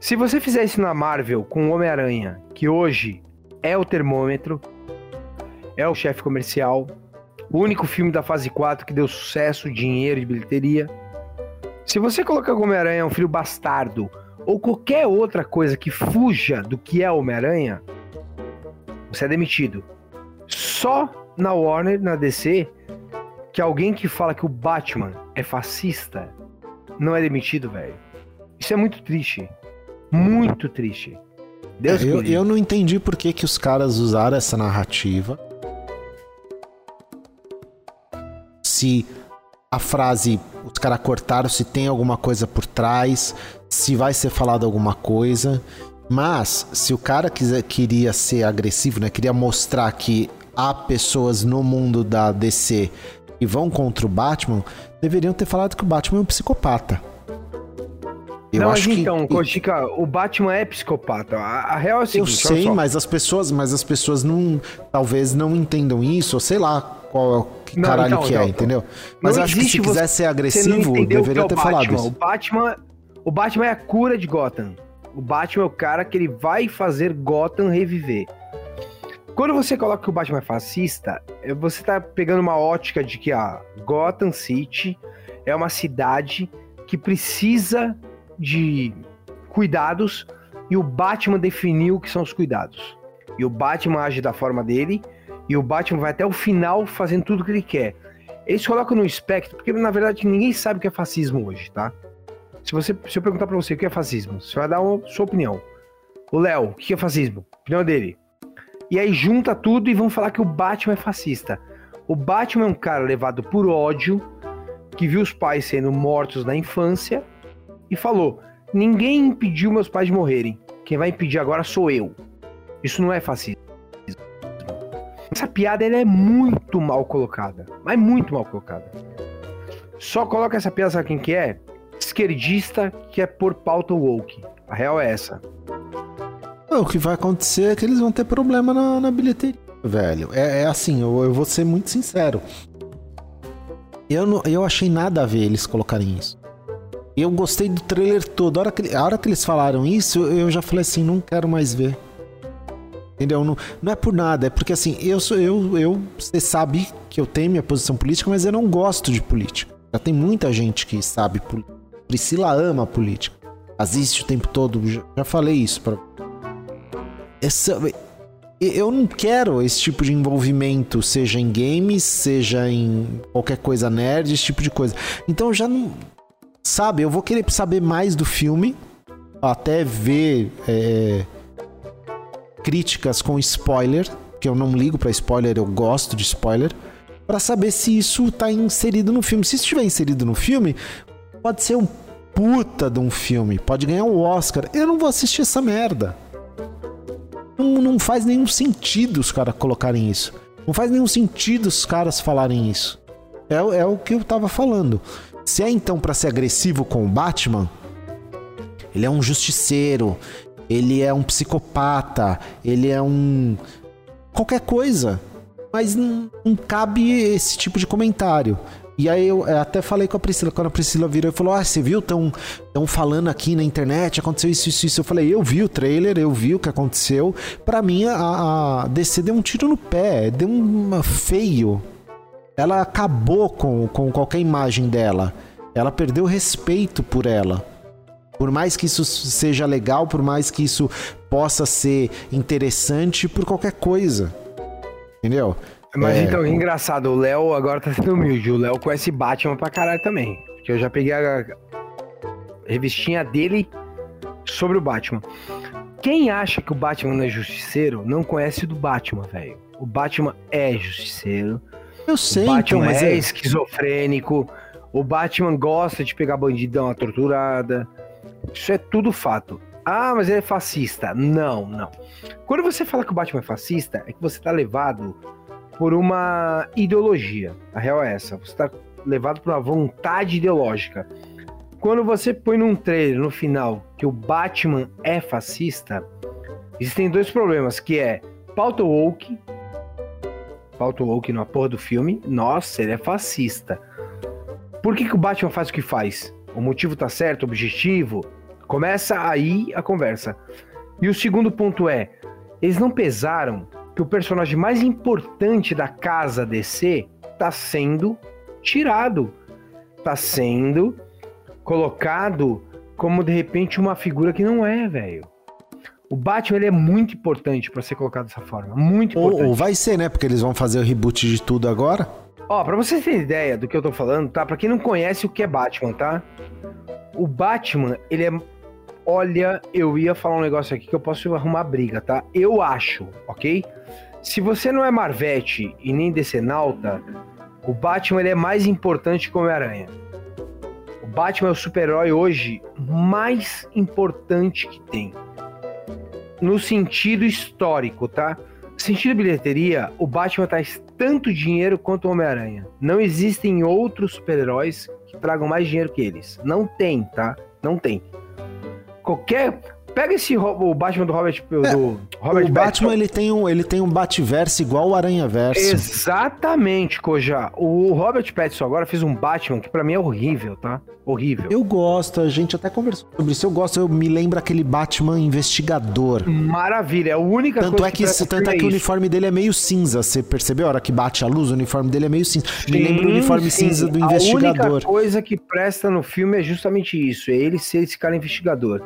Se você fizer isso na Marvel com o Homem-Aranha, que hoje é o termômetro, é o chefe comercial, o único filme da fase 4 que deu sucesso, dinheiro e bilheteria. Se você colocar o Homem-Aranha um filho bastardo ou qualquer outra coisa que fuja do que é Homem-Aranha, você é demitido. Só na Warner, na DC, que alguém que fala que o Batman é fascista não é demitido, velho. Isso é muito triste. Muito triste. Deus é, eu, eu não entendi por que, que os caras usaram essa narrativa. Se a frase os caras cortaram, se tem alguma coisa por trás, se vai ser falado alguma coisa. Mas se o cara quiser, queria ser agressivo, né? Queria mostrar que há pessoas no mundo da DC que vão contra o Batman, deveriam ter falado que o Batman é um psicopata. Eu não, acho mas então, que... o Batman é psicopata. A, a real é o seguinte, Eu sei, mas as pessoas, mas as pessoas não, talvez não entendam isso, ou sei lá qual que não, caralho então, que é, então, entendeu? Mas acho que se quiser ser agressivo, deveria é ter falado isso. O Batman, o Batman é a cura de Gotham. O Batman é o cara que ele vai fazer Gotham reviver. Quando você coloca que o Batman é fascista, é, você tá pegando uma ótica de que a Gotham City é uma cidade que precisa de cuidados e o Batman definiu o que são os cuidados. E o Batman age da forma dele e o Batman vai até o final fazendo tudo o que ele quer. Eles colocam no espectro, porque na verdade ninguém sabe o que é fascismo hoje, tá? Se, você, se eu perguntar pra você o que é fascismo, você vai dar uma sua opinião. O Léo, o que é fascismo? Opinião dele. E aí junta tudo e vão falar que o Batman é fascista. O Batman é um cara levado por ódio, que viu os pais sendo mortos na infância e falou: Ninguém impediu meus pais de morrerem. Quem vai impedir agora sou eu. Isso não é fascismo. Essa piada ela é muito mal colocada. Mas muito mal colocada. Só coloca essa piada, sabe quem que é? Esquerdista que é por pauta woke. A real é essa. O que vai acontecer é que eles vão ter problema na, na bilheteria, velho. É, é assim, eu, eu, vou ser muito sincero. Eu, não, eu achei nada a ver eles colocarem isso. Eu gostei do trailer todo. A hora que, a hora que eles falaram isso, eu já falei assim, não quero mais ver. Entendeu? Não, não é por nada, é porque assim, eu sou eu, eu, você sabe que eu tenho minha posição política, mas eu não gosto de política. Já tem muita gente que sabe Priscila ama política. Assiste o tempo todo, já falei isso para essa eu não quero esse tipo de envolvimento, seja em games, seja em qualquer coisa nerd, esse tipo de coisa. Então já não, Sabe, eu vou querer saber mais do filme, até ver é, críticas com spoiler, que eu não ligo para spoiler, eu gosto de spoiler, para saber se isso tá inserido no filme. Se estiver inserido no filme, pode ser um puta de um filme, pode ganhar um Oscar. Eu não vou assistir essa merda. Não, não faz nenhum sentido os caras colocarem isso. Não faz nenhum sentido os caras falarem isso. É, é o que eu tava falando. Se é então para ser agressivo com o Batman, ele é um justiceiro, ele é um psicopata, ele é um. qualquer coisa. Mas não, não cabe esse tipo de comentário. E aí eu até falei com a Priscila, quando a Priscila virou e falou: Ah, você viu? Estão falando aqui na internet, aconteceu isso, isso, isso. Eu falei, eu vi o trailer, eu vi o que aconteceu. Para mim, a, a DC deu um tiro no pé, deu um feio. Ela acabou com, com qualquer imagem dela. Ela perdeu respeito por ela. Por mais que isso seja legal, por mais que isso possa ser interessante, por qualquer coisa. Entendeu? Mas é... então, engraçado, o Léo agora tá sendo humilde. O Léo conhece Batman pra caralho também. Porque eu já peguei a revistinha dele sobre o Batman. Quem acha que o Batman não é justiceiro, não conhece do Batman, velho. O Batman é justiceiro. Eu sei, o Batman então, mas é, é esquizofrênico. O Batman gosta de pegar bandidão a torturada. Isso é tudo fato. Ah, mas ele é fascista. Não, não. Quando você fala que o Batman é fascista, é que você tá levado por uma ideologia. A real é essa. Você está levado por uma vontade ideológica. Quando você põe num trailer no final que o Batman é fascista, existem dois problemas, que é pauta woke, pauta woke na porra do filme, nossa, ele é fascista. Por que, que o Batman faz o que faz? O motivo tá certo, o objetivo? Começa aí a conversa. E o segundo ponto é, eles não pesaram que o personagem mais importante da casa DC tá sendo tirado. Tá sendo colocado como de repente uma figura que não é, velho. O Batman ele é muito importante para ser colocado dessa forma, muito importante. Ou, ou, vai ser, né? Porque eles vão fazer o reboot de tudo agora. Ó, para vocês terem ideia do que eu tô falando, tá? Para quem não conhece o que é Batman, tá? O Batman, ele é Olha, eu ia falar um negócio aqui que eu posso arrumar briga, tá? Eu acho, ok? Se você não é Marvete e nem Decenalta, o Batman é mais importante que o Homem-Aranha. O Batman é o super-herói hoje mais importante que tem. No sentido histórico, tá? Sentido bilheteria, o Batman traz tanto dinheiro quanto o Homem-Aranha. Não existem outros super-heróis que tragam mais dinheiro que eles. Não tem, tá? Não tem. Qualquer Pega esse o Batman do Robert, é, do Robert O Batman ele tem um ele tem um Batverso igual o Aranha Verso. Exatamente, Koja. O Robert Pattinson agora fez um Batman que para mim é horrível, tá? Horrível. Eu gosto, a gente até conversou sobre isso. Eu gosto, eu me lembro aquele Batman investigador. Maravilha, é a única tanto coisa é que, que tanto é que o uniforme dele é meio cinza, você percebeu? A hora que bate a luz, o uniforme dele é meio cinza. Sim, me lembra o uniforme sim. cinza do investigador. A única coisa que presta no filme é justamente isso, é ele ser esse cara investigador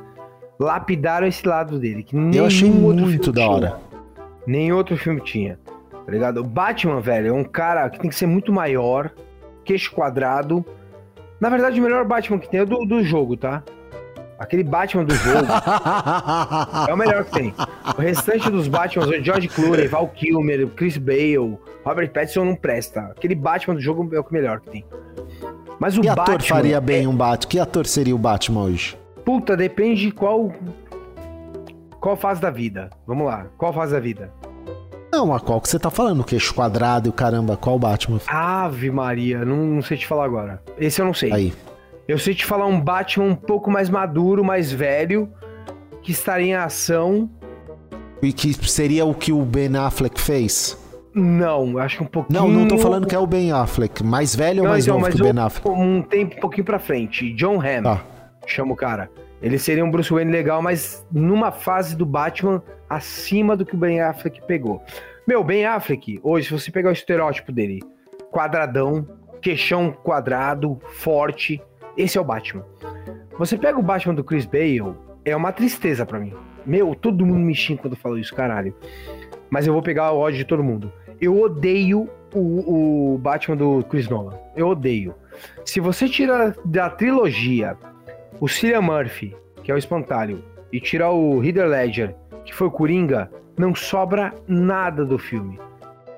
lapidaram esse lado dele. Que eu achei muito da hora. Tinha. Nem outro filme tinha. Tá ligado? O Batman, velho, é um cara que tem que ser muito maior, queixo quadrado. Na verdade, o melhor Batman que tem é do, do jogo, tá? Aquele Batman do jogo é o melhor que tem. O restante dos Batmans, o George Clooney, Val Kilmer, Chris Bale, Robert Pattinson não presta. Aquele Batman do jogo é o melhor que tem. Mas o que Batman ator faria bem é... um Batman? Que ator seria o Batman hoje? Puta, depende de qual. Qual fase da vida? Vamos lá. Qual fase da vida? Não, a qual que você tá falando? O queixo quadrado e o caramba, qual Batman? Ave Maria, não, não sei te falar agora. Esse eu não sei. Aí. Eu sei te falar um Batman um pouco mais maduro, mais velho, que estaria em ação. E que seria o que o Ben Affleck fez? Não, acho que um pouquinho. Não, não tô falando que é o Ben Affleck. Mais velho ou mais então, novo que o Ben Affleck? Um tempo um pouquinho pra frente. John Hamm. Tá chama o cara. Ele seria um Bruce Wayne legal, mas numa fase do Batman acima do que o Ben Affleck pegou. Meu, Ben Affleck, hoje, se você pegar o estereótipo dele, quadradão, queixão quadrado, forte, esse é o Batman. Você pega o Batman do Chris Bale, é uma tristeza para mim. Meu, todo mundo me xinga quando eu falo isso, caralho. Mas eu vou pegar o ódio de todo mundo. Eu odeio o, o Batman do Chris Nolan. Eu odeio. Se você tira da trilogia o Cillian Murphy, que é o espantalho, e tirar o Heath Ledger, que foi o Coringa, não sobra nada do filme.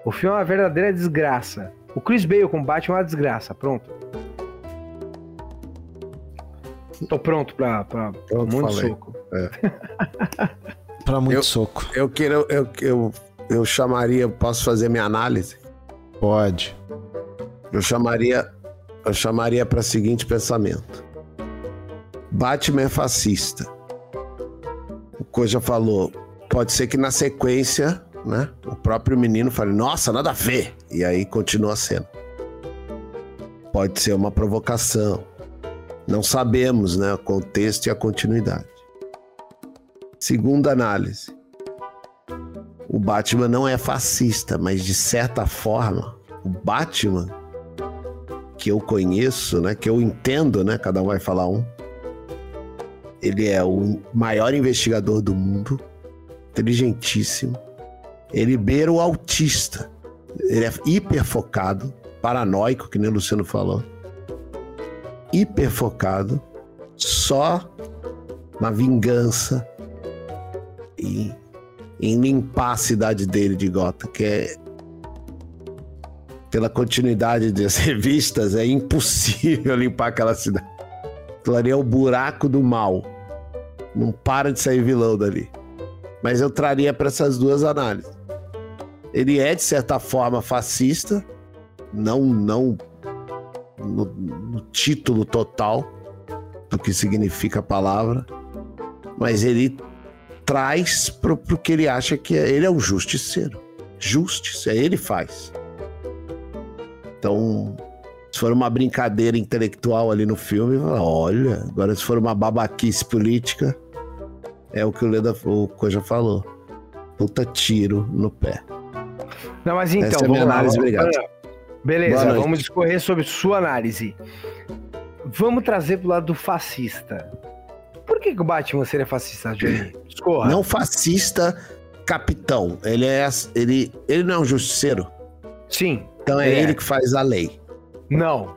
O filme é uma verdadeira desgraça. O Chris Bale com Batman é uma desgraça. Pronto. Tô pronto pra, pra pronto, muito falei. soco. É. pra muito eu, soco. Eu, quero, eu, eu, eu chamaria, posso fazer minha análise? Pode. Eu chamaria, eu chamaria para seguinte pensamento. Batman é fascista. O Coisa falou, pode ser que na sequência, né, o próprio menino fale, nossa, nada a ver, e aí continua sendo. Pode Pode ser uma provocação. Não sabemos, né? O contexto e a continuidade. Segunda análise. O Batman não é fascista, mas de certa forma, o Batman que eu conheço, né, que eu entendo, né, cada um vai falar um. Ele é o maior investigador do mundo, inteligentíssimo. Ele beira o autista. Ele é hiper focado, paranoico, que nem o Luciano falou. Hiper focado, só na vingança e em limpar a cidade dele de Gota, que é pela continuidade das revistas, é impossível limpar aquela cidade. Aquilo ali é o buraco do mal. Não para de sair vilão dali. Mas eu traria para essas duas análises. Ele é, de certa forma, fascista, não, não no, no título total do que significa a palavra, mas ele traz para o que ele acha que é, ele é um justiceiro. Justiça, ele faz. Então, se for uma brincadeira intelectual ali no filme, olha, agora se for uma babaquice política, é o que o Leda o Coja falou. Puta tiro no pé. Não, mas então, Essa é a minha análise, lá, obrigado. Beleza, vamos discorrer sobre sua análise. Vamos trazer pro lado do fascista. Por que, que o Batman seria fascista, Johnny? Discorra. Não fascista capitão. Ele é ele, ele não é um justiceiro. Sim. Então é, ele que faz a lei. Não.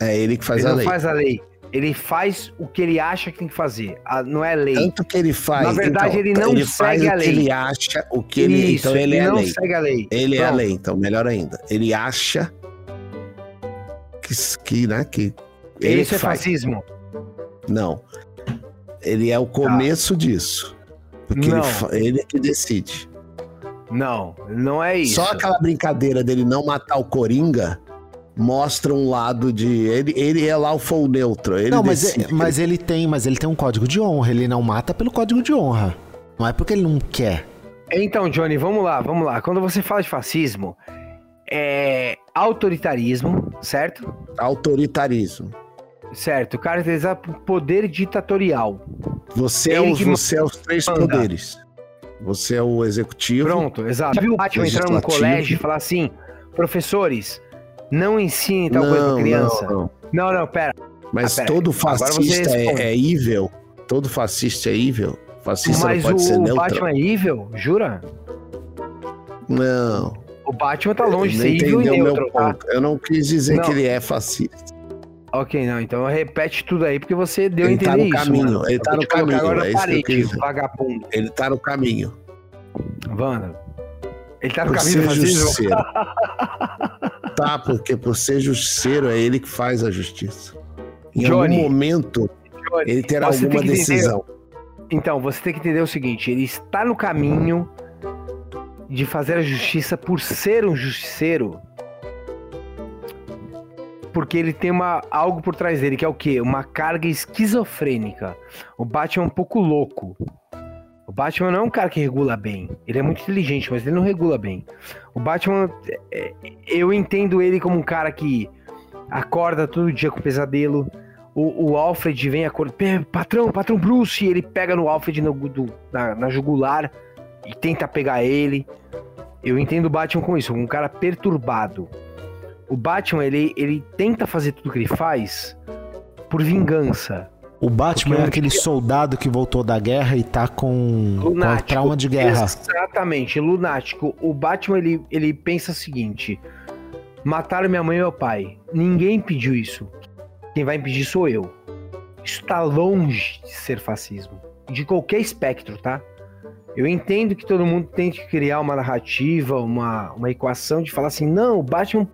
É ele que faz ele a não lei. faz a lei. Ele faz o que ele acha que tem que fazer. A- não é lei. Tanto que ele faz. Na verdade, então, ele não faz segue a o que lei. ele acha, o que ele. Isso, então ele, é a não lei. segue a lei. Ele é a Pronto. lei, então melhor ainda. Ele acha que, que né, que ele Isso é faz. fascismo. Não. Ele é o começo disso. Porque Não. ele, ele é que decide. Não, não é isso. Só aquela brincadeira dele não matar o Coringa mostra um lado de. Ele, ele é lá o full neutro. Ele não, mas, decide. é- mas ele tem, mas ele tem um código de honra. Ele não mata pelo código de honra. Não é porque ele não quer. Então, Johnny, vamos lá, vamos lá. Quando você fala de fascismo, é autoritarismo, certo? Autoritarismo. Certo, caracterizado por poder ditatorial. Você é, os, que você é os três manda. poderes. Você é o executivo. Pronto, exato. Já viu o Batman entrar num colégio e falar assim: professores, não ensinem tal coisa pra criança? Não, não. Não, não, pera. Mas Ah, pera todo fascista é, é evil. Todo fascista é evil. Fascista Mas não pode ser o neutro. Batman é evil, jura? Não. O Batman tá longe de não ser evil e neutro, tá? Eu não quis dizer Não. que ele é fascista. Ok, não, então repete tudo aí, porque você deu a Ele tá entender no isso. caminho, mano. ele tá no caminho, agora é parede, vagabundo. Ele tá no caminho. Wanda. Ele tá no Por caminho do fascismo? tá, porque por ser justiceiro é ele que faz a justiça. Em Johnny, algum momento Johnny, ele terá alguma entender- decisão. Então, você tem que entender o seguinte: ele está no caminho de fazer a justiça por ser um justiceiro. Porque ele tem uma, algo por trás dele, que é o quê? Uma carga esquizofrênica. O Batman é um pouco louco. O Batman não é um cara que regula bem. Ele é muito inteligente, mas ele não regula bem. O Batman, é, eu entendo ele como um cara que acorda todo dia com pesadelo. O, o Alfred vem acordar. Patrão, patrão Bruce! Ele pega no Alfred no- do- na, na jugular e tenta pegar ele. Eu entendo o Batman com isso, um cara perturbado. O Batman, ele, ele tenta fazer tudo que ele faz por vingança. O Batman é aquele soldado que voltou da guerra e tá com, com Lunático. trauma de guerra. Exatamente, lunático. O Batman, ele, ele pensa o seguinte: mataram minha mãe e meu pai. Ninguém pediu isso. Quem vai impedir sou eu. Isso tá longe de ser fascismo. De qualquer espectro, tá? Eu entendo que todo mundo tem que criar uma narrativa, uma, uma equação de falar assim: não, o Batman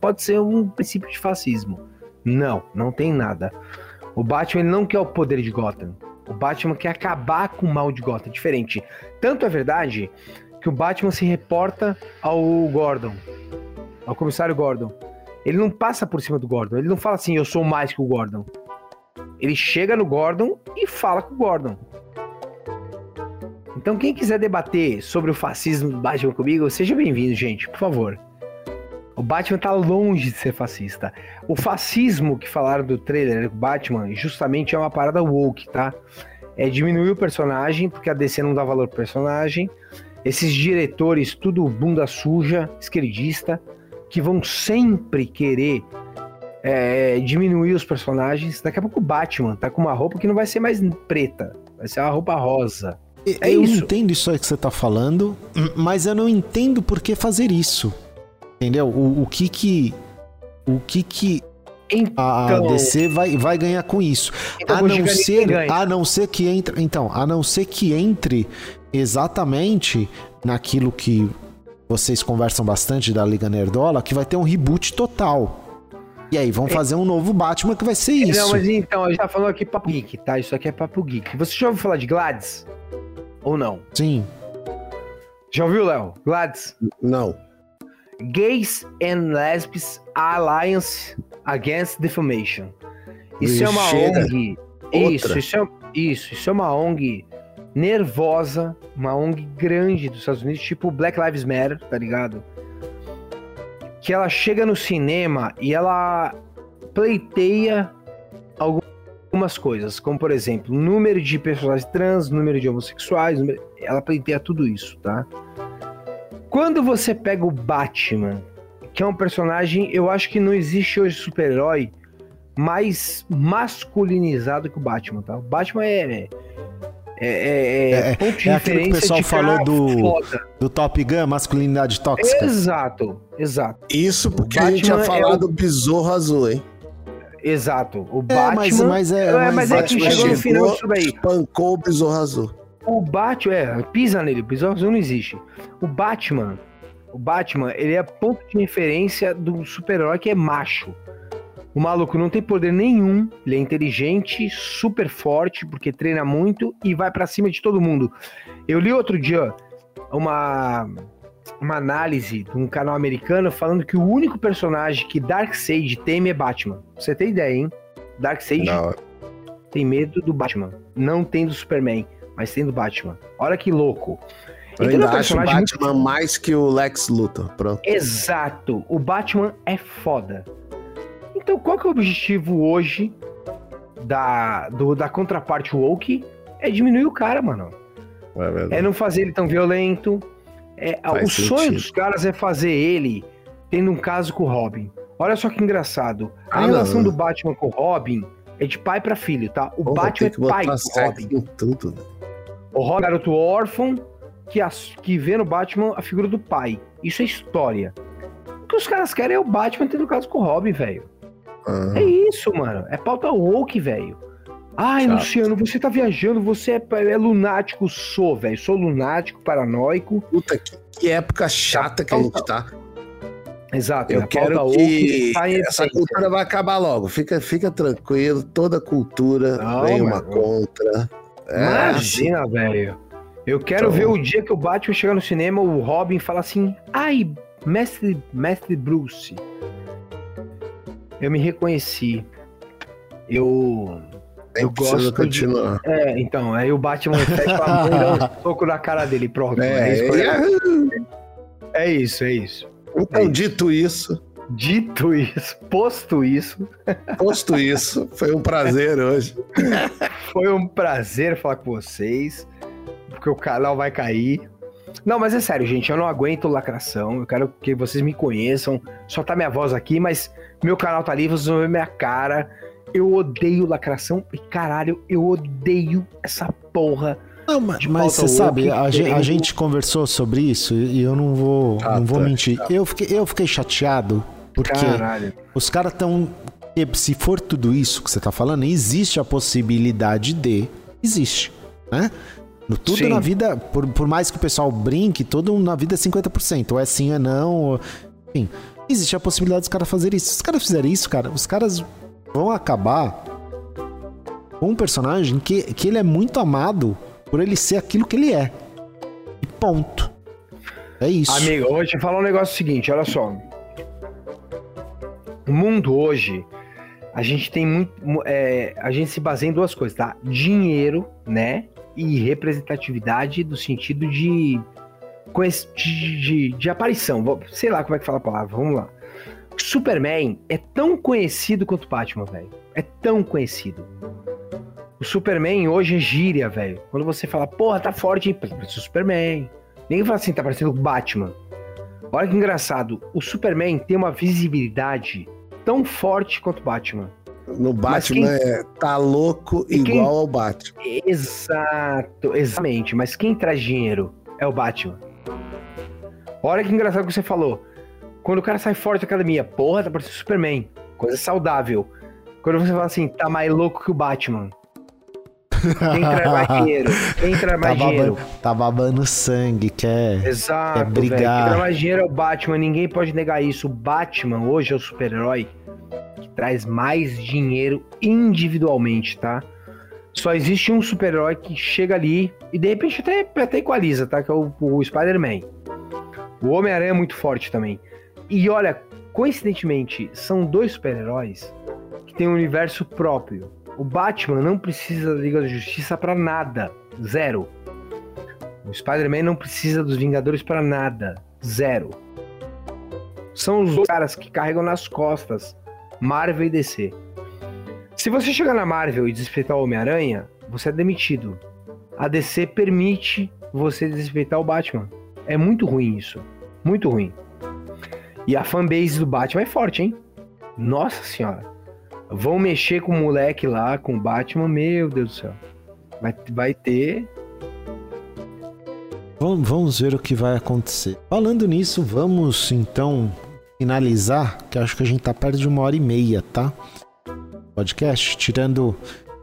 pode ser um princípio de fascismo. Não, não tem nada. O Batman não quer o poder de Gotham. O Batman quer acabar com o mal de Gotham. É diferente. Tanto é verdade que o Batman se reporta ao Gordon, ao comissário Gordon. Ele não passa por cima do Gordon. Ele não fala assim, eu sou mais que o Gordon. Ele chega no Gordon e fala com o Gordon. Então, quem quiser debater sobre o fascismo do Batman comigo, seja bem-vindo, gente, por favor. O Batman tá longe de ser fascista. O fascismo que falaram do trailer do Batman justamente é uma parada woke, tá? É diminuir o personagem, porque a DC não dá valor pro personagem. Esses diretores, tudo bunda suja, esquerdista, que vão sempre querer é, diminuir os personagens. Daqui a pouco o Batman tá com uma roupa que não vai ser mais preta, vai ser uma roupa rosa. É eu isso. entendo isso aí que você tá falando, mas eu não entendo por que fazer isso. Entendeu? O, o que que. O que que. Então, a DC vai, vai ganhar com isso. Então, a não ser, a não ser que entre, então, a não ser que entre exatamente naquilo que vocês conversam bastante da Liga Nerdola, que vai ter um reboot total. E aí, vão é. fazer um novo Batman que vai ser isso. Não, mas então, a gente tá falando aqui papo geek, tá? Isso aqui é papo geek. Você já ouviu falar de Gladys? Ou não? Sim. Já ouviu, Léo? Gladys? Não. Gays and Lesbians Alliance Against Defamation. Isso é uma ONG. Isso, isso é, isso, isso é uma ONG nervosa, uma ONG grande dos Estados Unidos, tipo Black Lives Matter, tá ligado? Que ela chega no cinema e ela pleiteia algumas coisas, como por exemplo, número de personagens trans, número de homossexuais, número... ela pleiteia tudo isso, tá? Quando você pega o Batman, que é um personagem, eu acho que não existe hoje super-herói mais masculinizado que o Batman, tá? O Batman é. É, é, é, ponto de é aquilo que o pessoal falou do, do Top Gun, masculinidade tóxica. Exato, exato. Isso porque a gente ia falar é o... do Besouro Azul, hein? Exato. O Batman. Mas, mas, é, mas, mas é que chegou no final disso daí. Espancou o Besouro Azul. O Batman, é, pisa nele, o Besouro Azul não existe. O Batman, o Batman, ele é ponto de referência do super-herói que é macho. O maluco não tem poder nenhum, ele é inteligente, super forte, porque treina muito e vai para cima de todo mundo. Eu li outro dia uma, uma análise de um canal americano falando que o único personagem que Darkseid teme é Batman. Você tem ideia, hein? Darkseid tem medo do Batman, não tem do Superman, mas tem do Batman. Olha que louco. Eu ainda acho o Batman muito... mais que o Lex Luthor, pronto. Exato. O Batman é foda. Então, qual que é o objetivo hoje da, do, da contraparte woke? É diminuir o cara, mano. É, é não fazer ele tão violento. É, o sentido. sonho dos caras é fazer ele tendo um caso com o Robin. Olha só que engraçado. A ah, relação não. do Batman com o Robin é de pai para filho, tá? O Batman é pai do Robin. Tudo. O é garoto órfão que, as, que vê no Batman a figura do pai. Isso é história. O que os caras querem é o Batman tendo caso com o Robin, velho. Uhum. É isso, mano. É pauta woke, velho. Ai, Chato. Luciano, você tá viajando, você é, é lunático. Sou, velho. Sou lunático, paranoico. Puta, que, que época chata que a gente tá. Exato. Eu é quero que tá essa cultura vai acabar logo. Fica, fica tranquilo. Toda cultura Não, vem uma contra. É, Imagina, assim. velho. Eu quero então... ver o dia que o Batman chegar no cinema, o Robin fala assim: Ai, mestre, mestre Bruce. Eu me reconheci. Eu. Nem eu gosto continuar. De... É, então, aí o Batman fecha a mão e dá um soco na cara dele. Pronto. É, é, isso, é isso, é isso. Então, é dito isso. Dito isso, posto isso. Posto isso, foi um prazer hoje. foi um prazer falar com vocês, porque o canal vai cair. Não, mas é sério, gente, eu não aguento lacração. Eu quero que vocês me conheçam. Só tá minha voz aqui, mas meu canal tá ali, vocês vão ver minha cara. Eu odeio lacração e caralho, eu odeio essa porra. Não, mas, mas você sabe, a gente, a gente, conversou sobre isso e eu não vou, ah, não vou tá, mentir. Tá. Eu, fiquei, eu fiquei chateado porque caralho. os caras estão. Se for tudo isso que você tá falando, existe a possibilidade de. Existe, né? Tudo sim. na vida, por, por mais que o pessoal brinque, tudo na vida é 50%. Ou é sim, ou é não. Ou... Enfim, existe a possibilidade dos caras fazerem isso. Se os caras fizerem isso, cara, os caras vão acabar com um personagem que, que ele é muito amado por ele ser aquilo que ele é. E ponto. É isso. Amigo, eu vou te falar um negócio seguinte, olha só. O mundo hoje, a gente tem muito. É, a gente se baseia em duas coisas, tá? Dinheiro, né? E representatividade do sentido de de, de, de, aparição. Sei lá como é que fala a palavra, vamos lá. Superman é tão conhecido quanto Batman, velho. É tão conhecido. O Superman hoje é gíria, velho. Quando você fala, porra, tá forte? Parece o Superman. Ninguém fala assim, tá parecendo o Batman. Olha que engraçado. O Superman tem uma visibilidade tão forte quanto o Batman. No Batman quem... é tá louco e igual quem... ao Batman. Exato, exatamente. Mas quem traz dinheiro é o Batman. Olha que engraçado que você falou. Quando o cara sai forte da academia, porra, tá parecendo Superman. Coisa saudável. Quando você fala assim, tá mais louco que o Batman. Quem traz mais dinheiro? Quem traz mais tá dinheiro? Babando, tá babando sangue, quer, Exato, quer brigar. Traz mais dinheiro é o Batman, ninguém pode negar isso. O Batman hoje é o super-herói que traz mais dinheiro individualmente, tá? Só existe um super-herói que chega ali e de repente até, até equaliza, tá? Que é o, o Spider-Man. O Homem-Aranha é muito forte também. E olha, coincidentemente, são dois super-heróis que têm um universo próprio. O Batman não precisa da Liga da Justiça para nada. Zero. O Spider-Man não precisa dos Vingadores para nada. Zero. São os caras que carregam nas costas Marvel e DC. Se você chegar na Marvel e desrespeitar o Homem-Aranha, você é demitido. A DC permite você desrespeitar o Batman. É muito ruim isso. Muito ruim. E a fanbase do Batman é forte, hein? Nossa senhora. Vão mexer com o moleque lá, com o Batman, meu Deus do céu. Vai, vai ter. Vamos, vamos ver o que vai acontecer. Falando nisso, vamos então finalizar, que acho que a gente tá perto de uma hora e meia, tá? podcast, tirando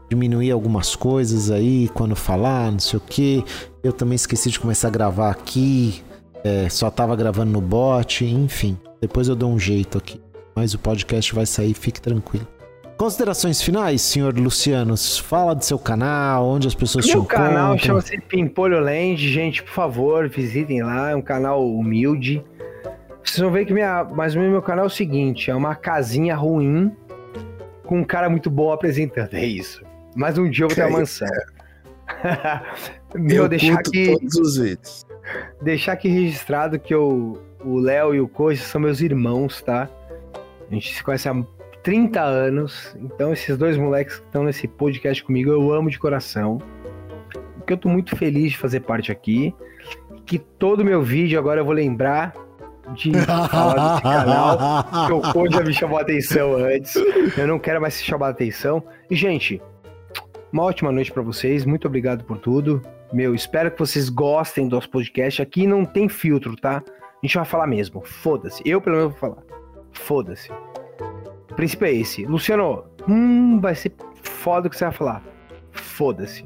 diminuir algumas coisas aí quando falar, não sei o que. Eu também esqueci de começar a gravar aqui, é, só tava gravando no bot, enfim. Depois eu dou um jeito aqui. Mas o podcast vai sair, fique tranquilo. Considerações finais, senhor Luciano? Fala do seu canal, onde as pessoas Meu te encontram. Meu canal chama-se Pimpolho Land. Gente, por favor, visitem lá. É um canal humilde. Vocês vão ver que minha, mais ou menos meu canal é o seguinte: é uma casinha ruim com um cara muito bom apresentando. É isso. Mas um dia eu vou ter uma mansão. Meu, eu deixar aqui. Todos os vídeos. Deixar aqui registrado que eu, o Léo e o Coisa são meus irmãos, tá? A gente se conhece há 30 anos. Então, esses dois moleques que estão nesse podcast comigo, eu amo de coração. Porque eu tô muito feliz de fazer parte aqui. Que todo meu vídeo agora eu vou lembrar de falar desse canal, que o Code já me chamou a atenção antes. Eu não quero mais se chamar a atenção. E, gente, uma ótima noite para vocês. Muito obrigado por tudo. Meu, espero que vocês gostem do nosso podcast. Aqui não tem filtro, tá? A gente vai falar mesmo. Foda-se. Eu, pelo menos, vou falar. Foda-se. O princípio é esse. Luciano, hum, vai ser foda o que você vai falar. Foda-se.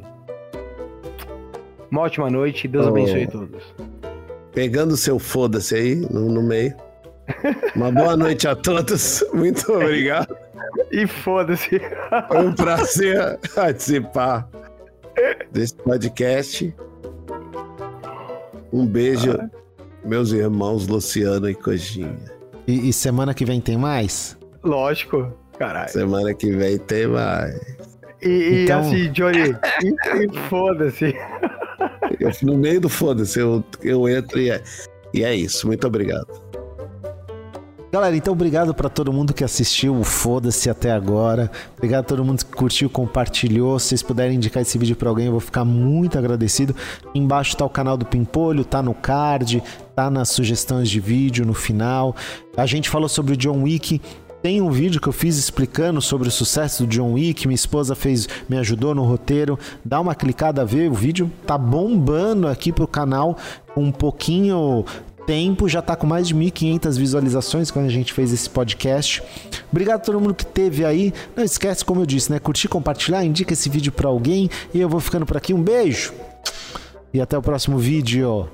Uma ótima noite. Deus oh. abençoe todos pegando seu foda-se aí no, no meio. Uma boa noite a todos. Muito obrigado. E foda-se. Foi um prazer participar desse podcast. Um beijo, ah. meus irmãos Luciano e Coxinha. E, e, semana que vem tem mais? Lógico, caralho. Semana que vem tem mais. E, e então... assim, Johnny, foda-se. Eu, no meio do foda-se, eu, eu entro e é, e é isso. Muito obrigado. Galera, então obrigado para todo mundo que assistiu o Foda-se até agora. Obrigado a todo mundo que curtiu, compartilhou. Se vocês puderem indicar esse vídeo para alguém, eu vou ficar muito agradecido. Embaixo tá o canal do Pimpolho, tá no card, tá nas sugestões de vídeo no final. A gente falou sobre o John Wick. Tem um vídeo que eu fiz explicando sobre o sucesso do John Wick. Minha esposa fez, me ajudou no roteiro. Dá uma clicada, ver o vídeo. Tá bombando aqui pro canal. Um pouquinho tempo, já tá com mais de 1.500 visualizações quando a gente fez esse podcast. Obrigado a todo mundo que teve aí. Não esquece, como eu disse, né? Curtir, compartilhar, indica esse vídeo para alguém. E eu vou ficando por aqui. Um beijo e até o próximo vídeo.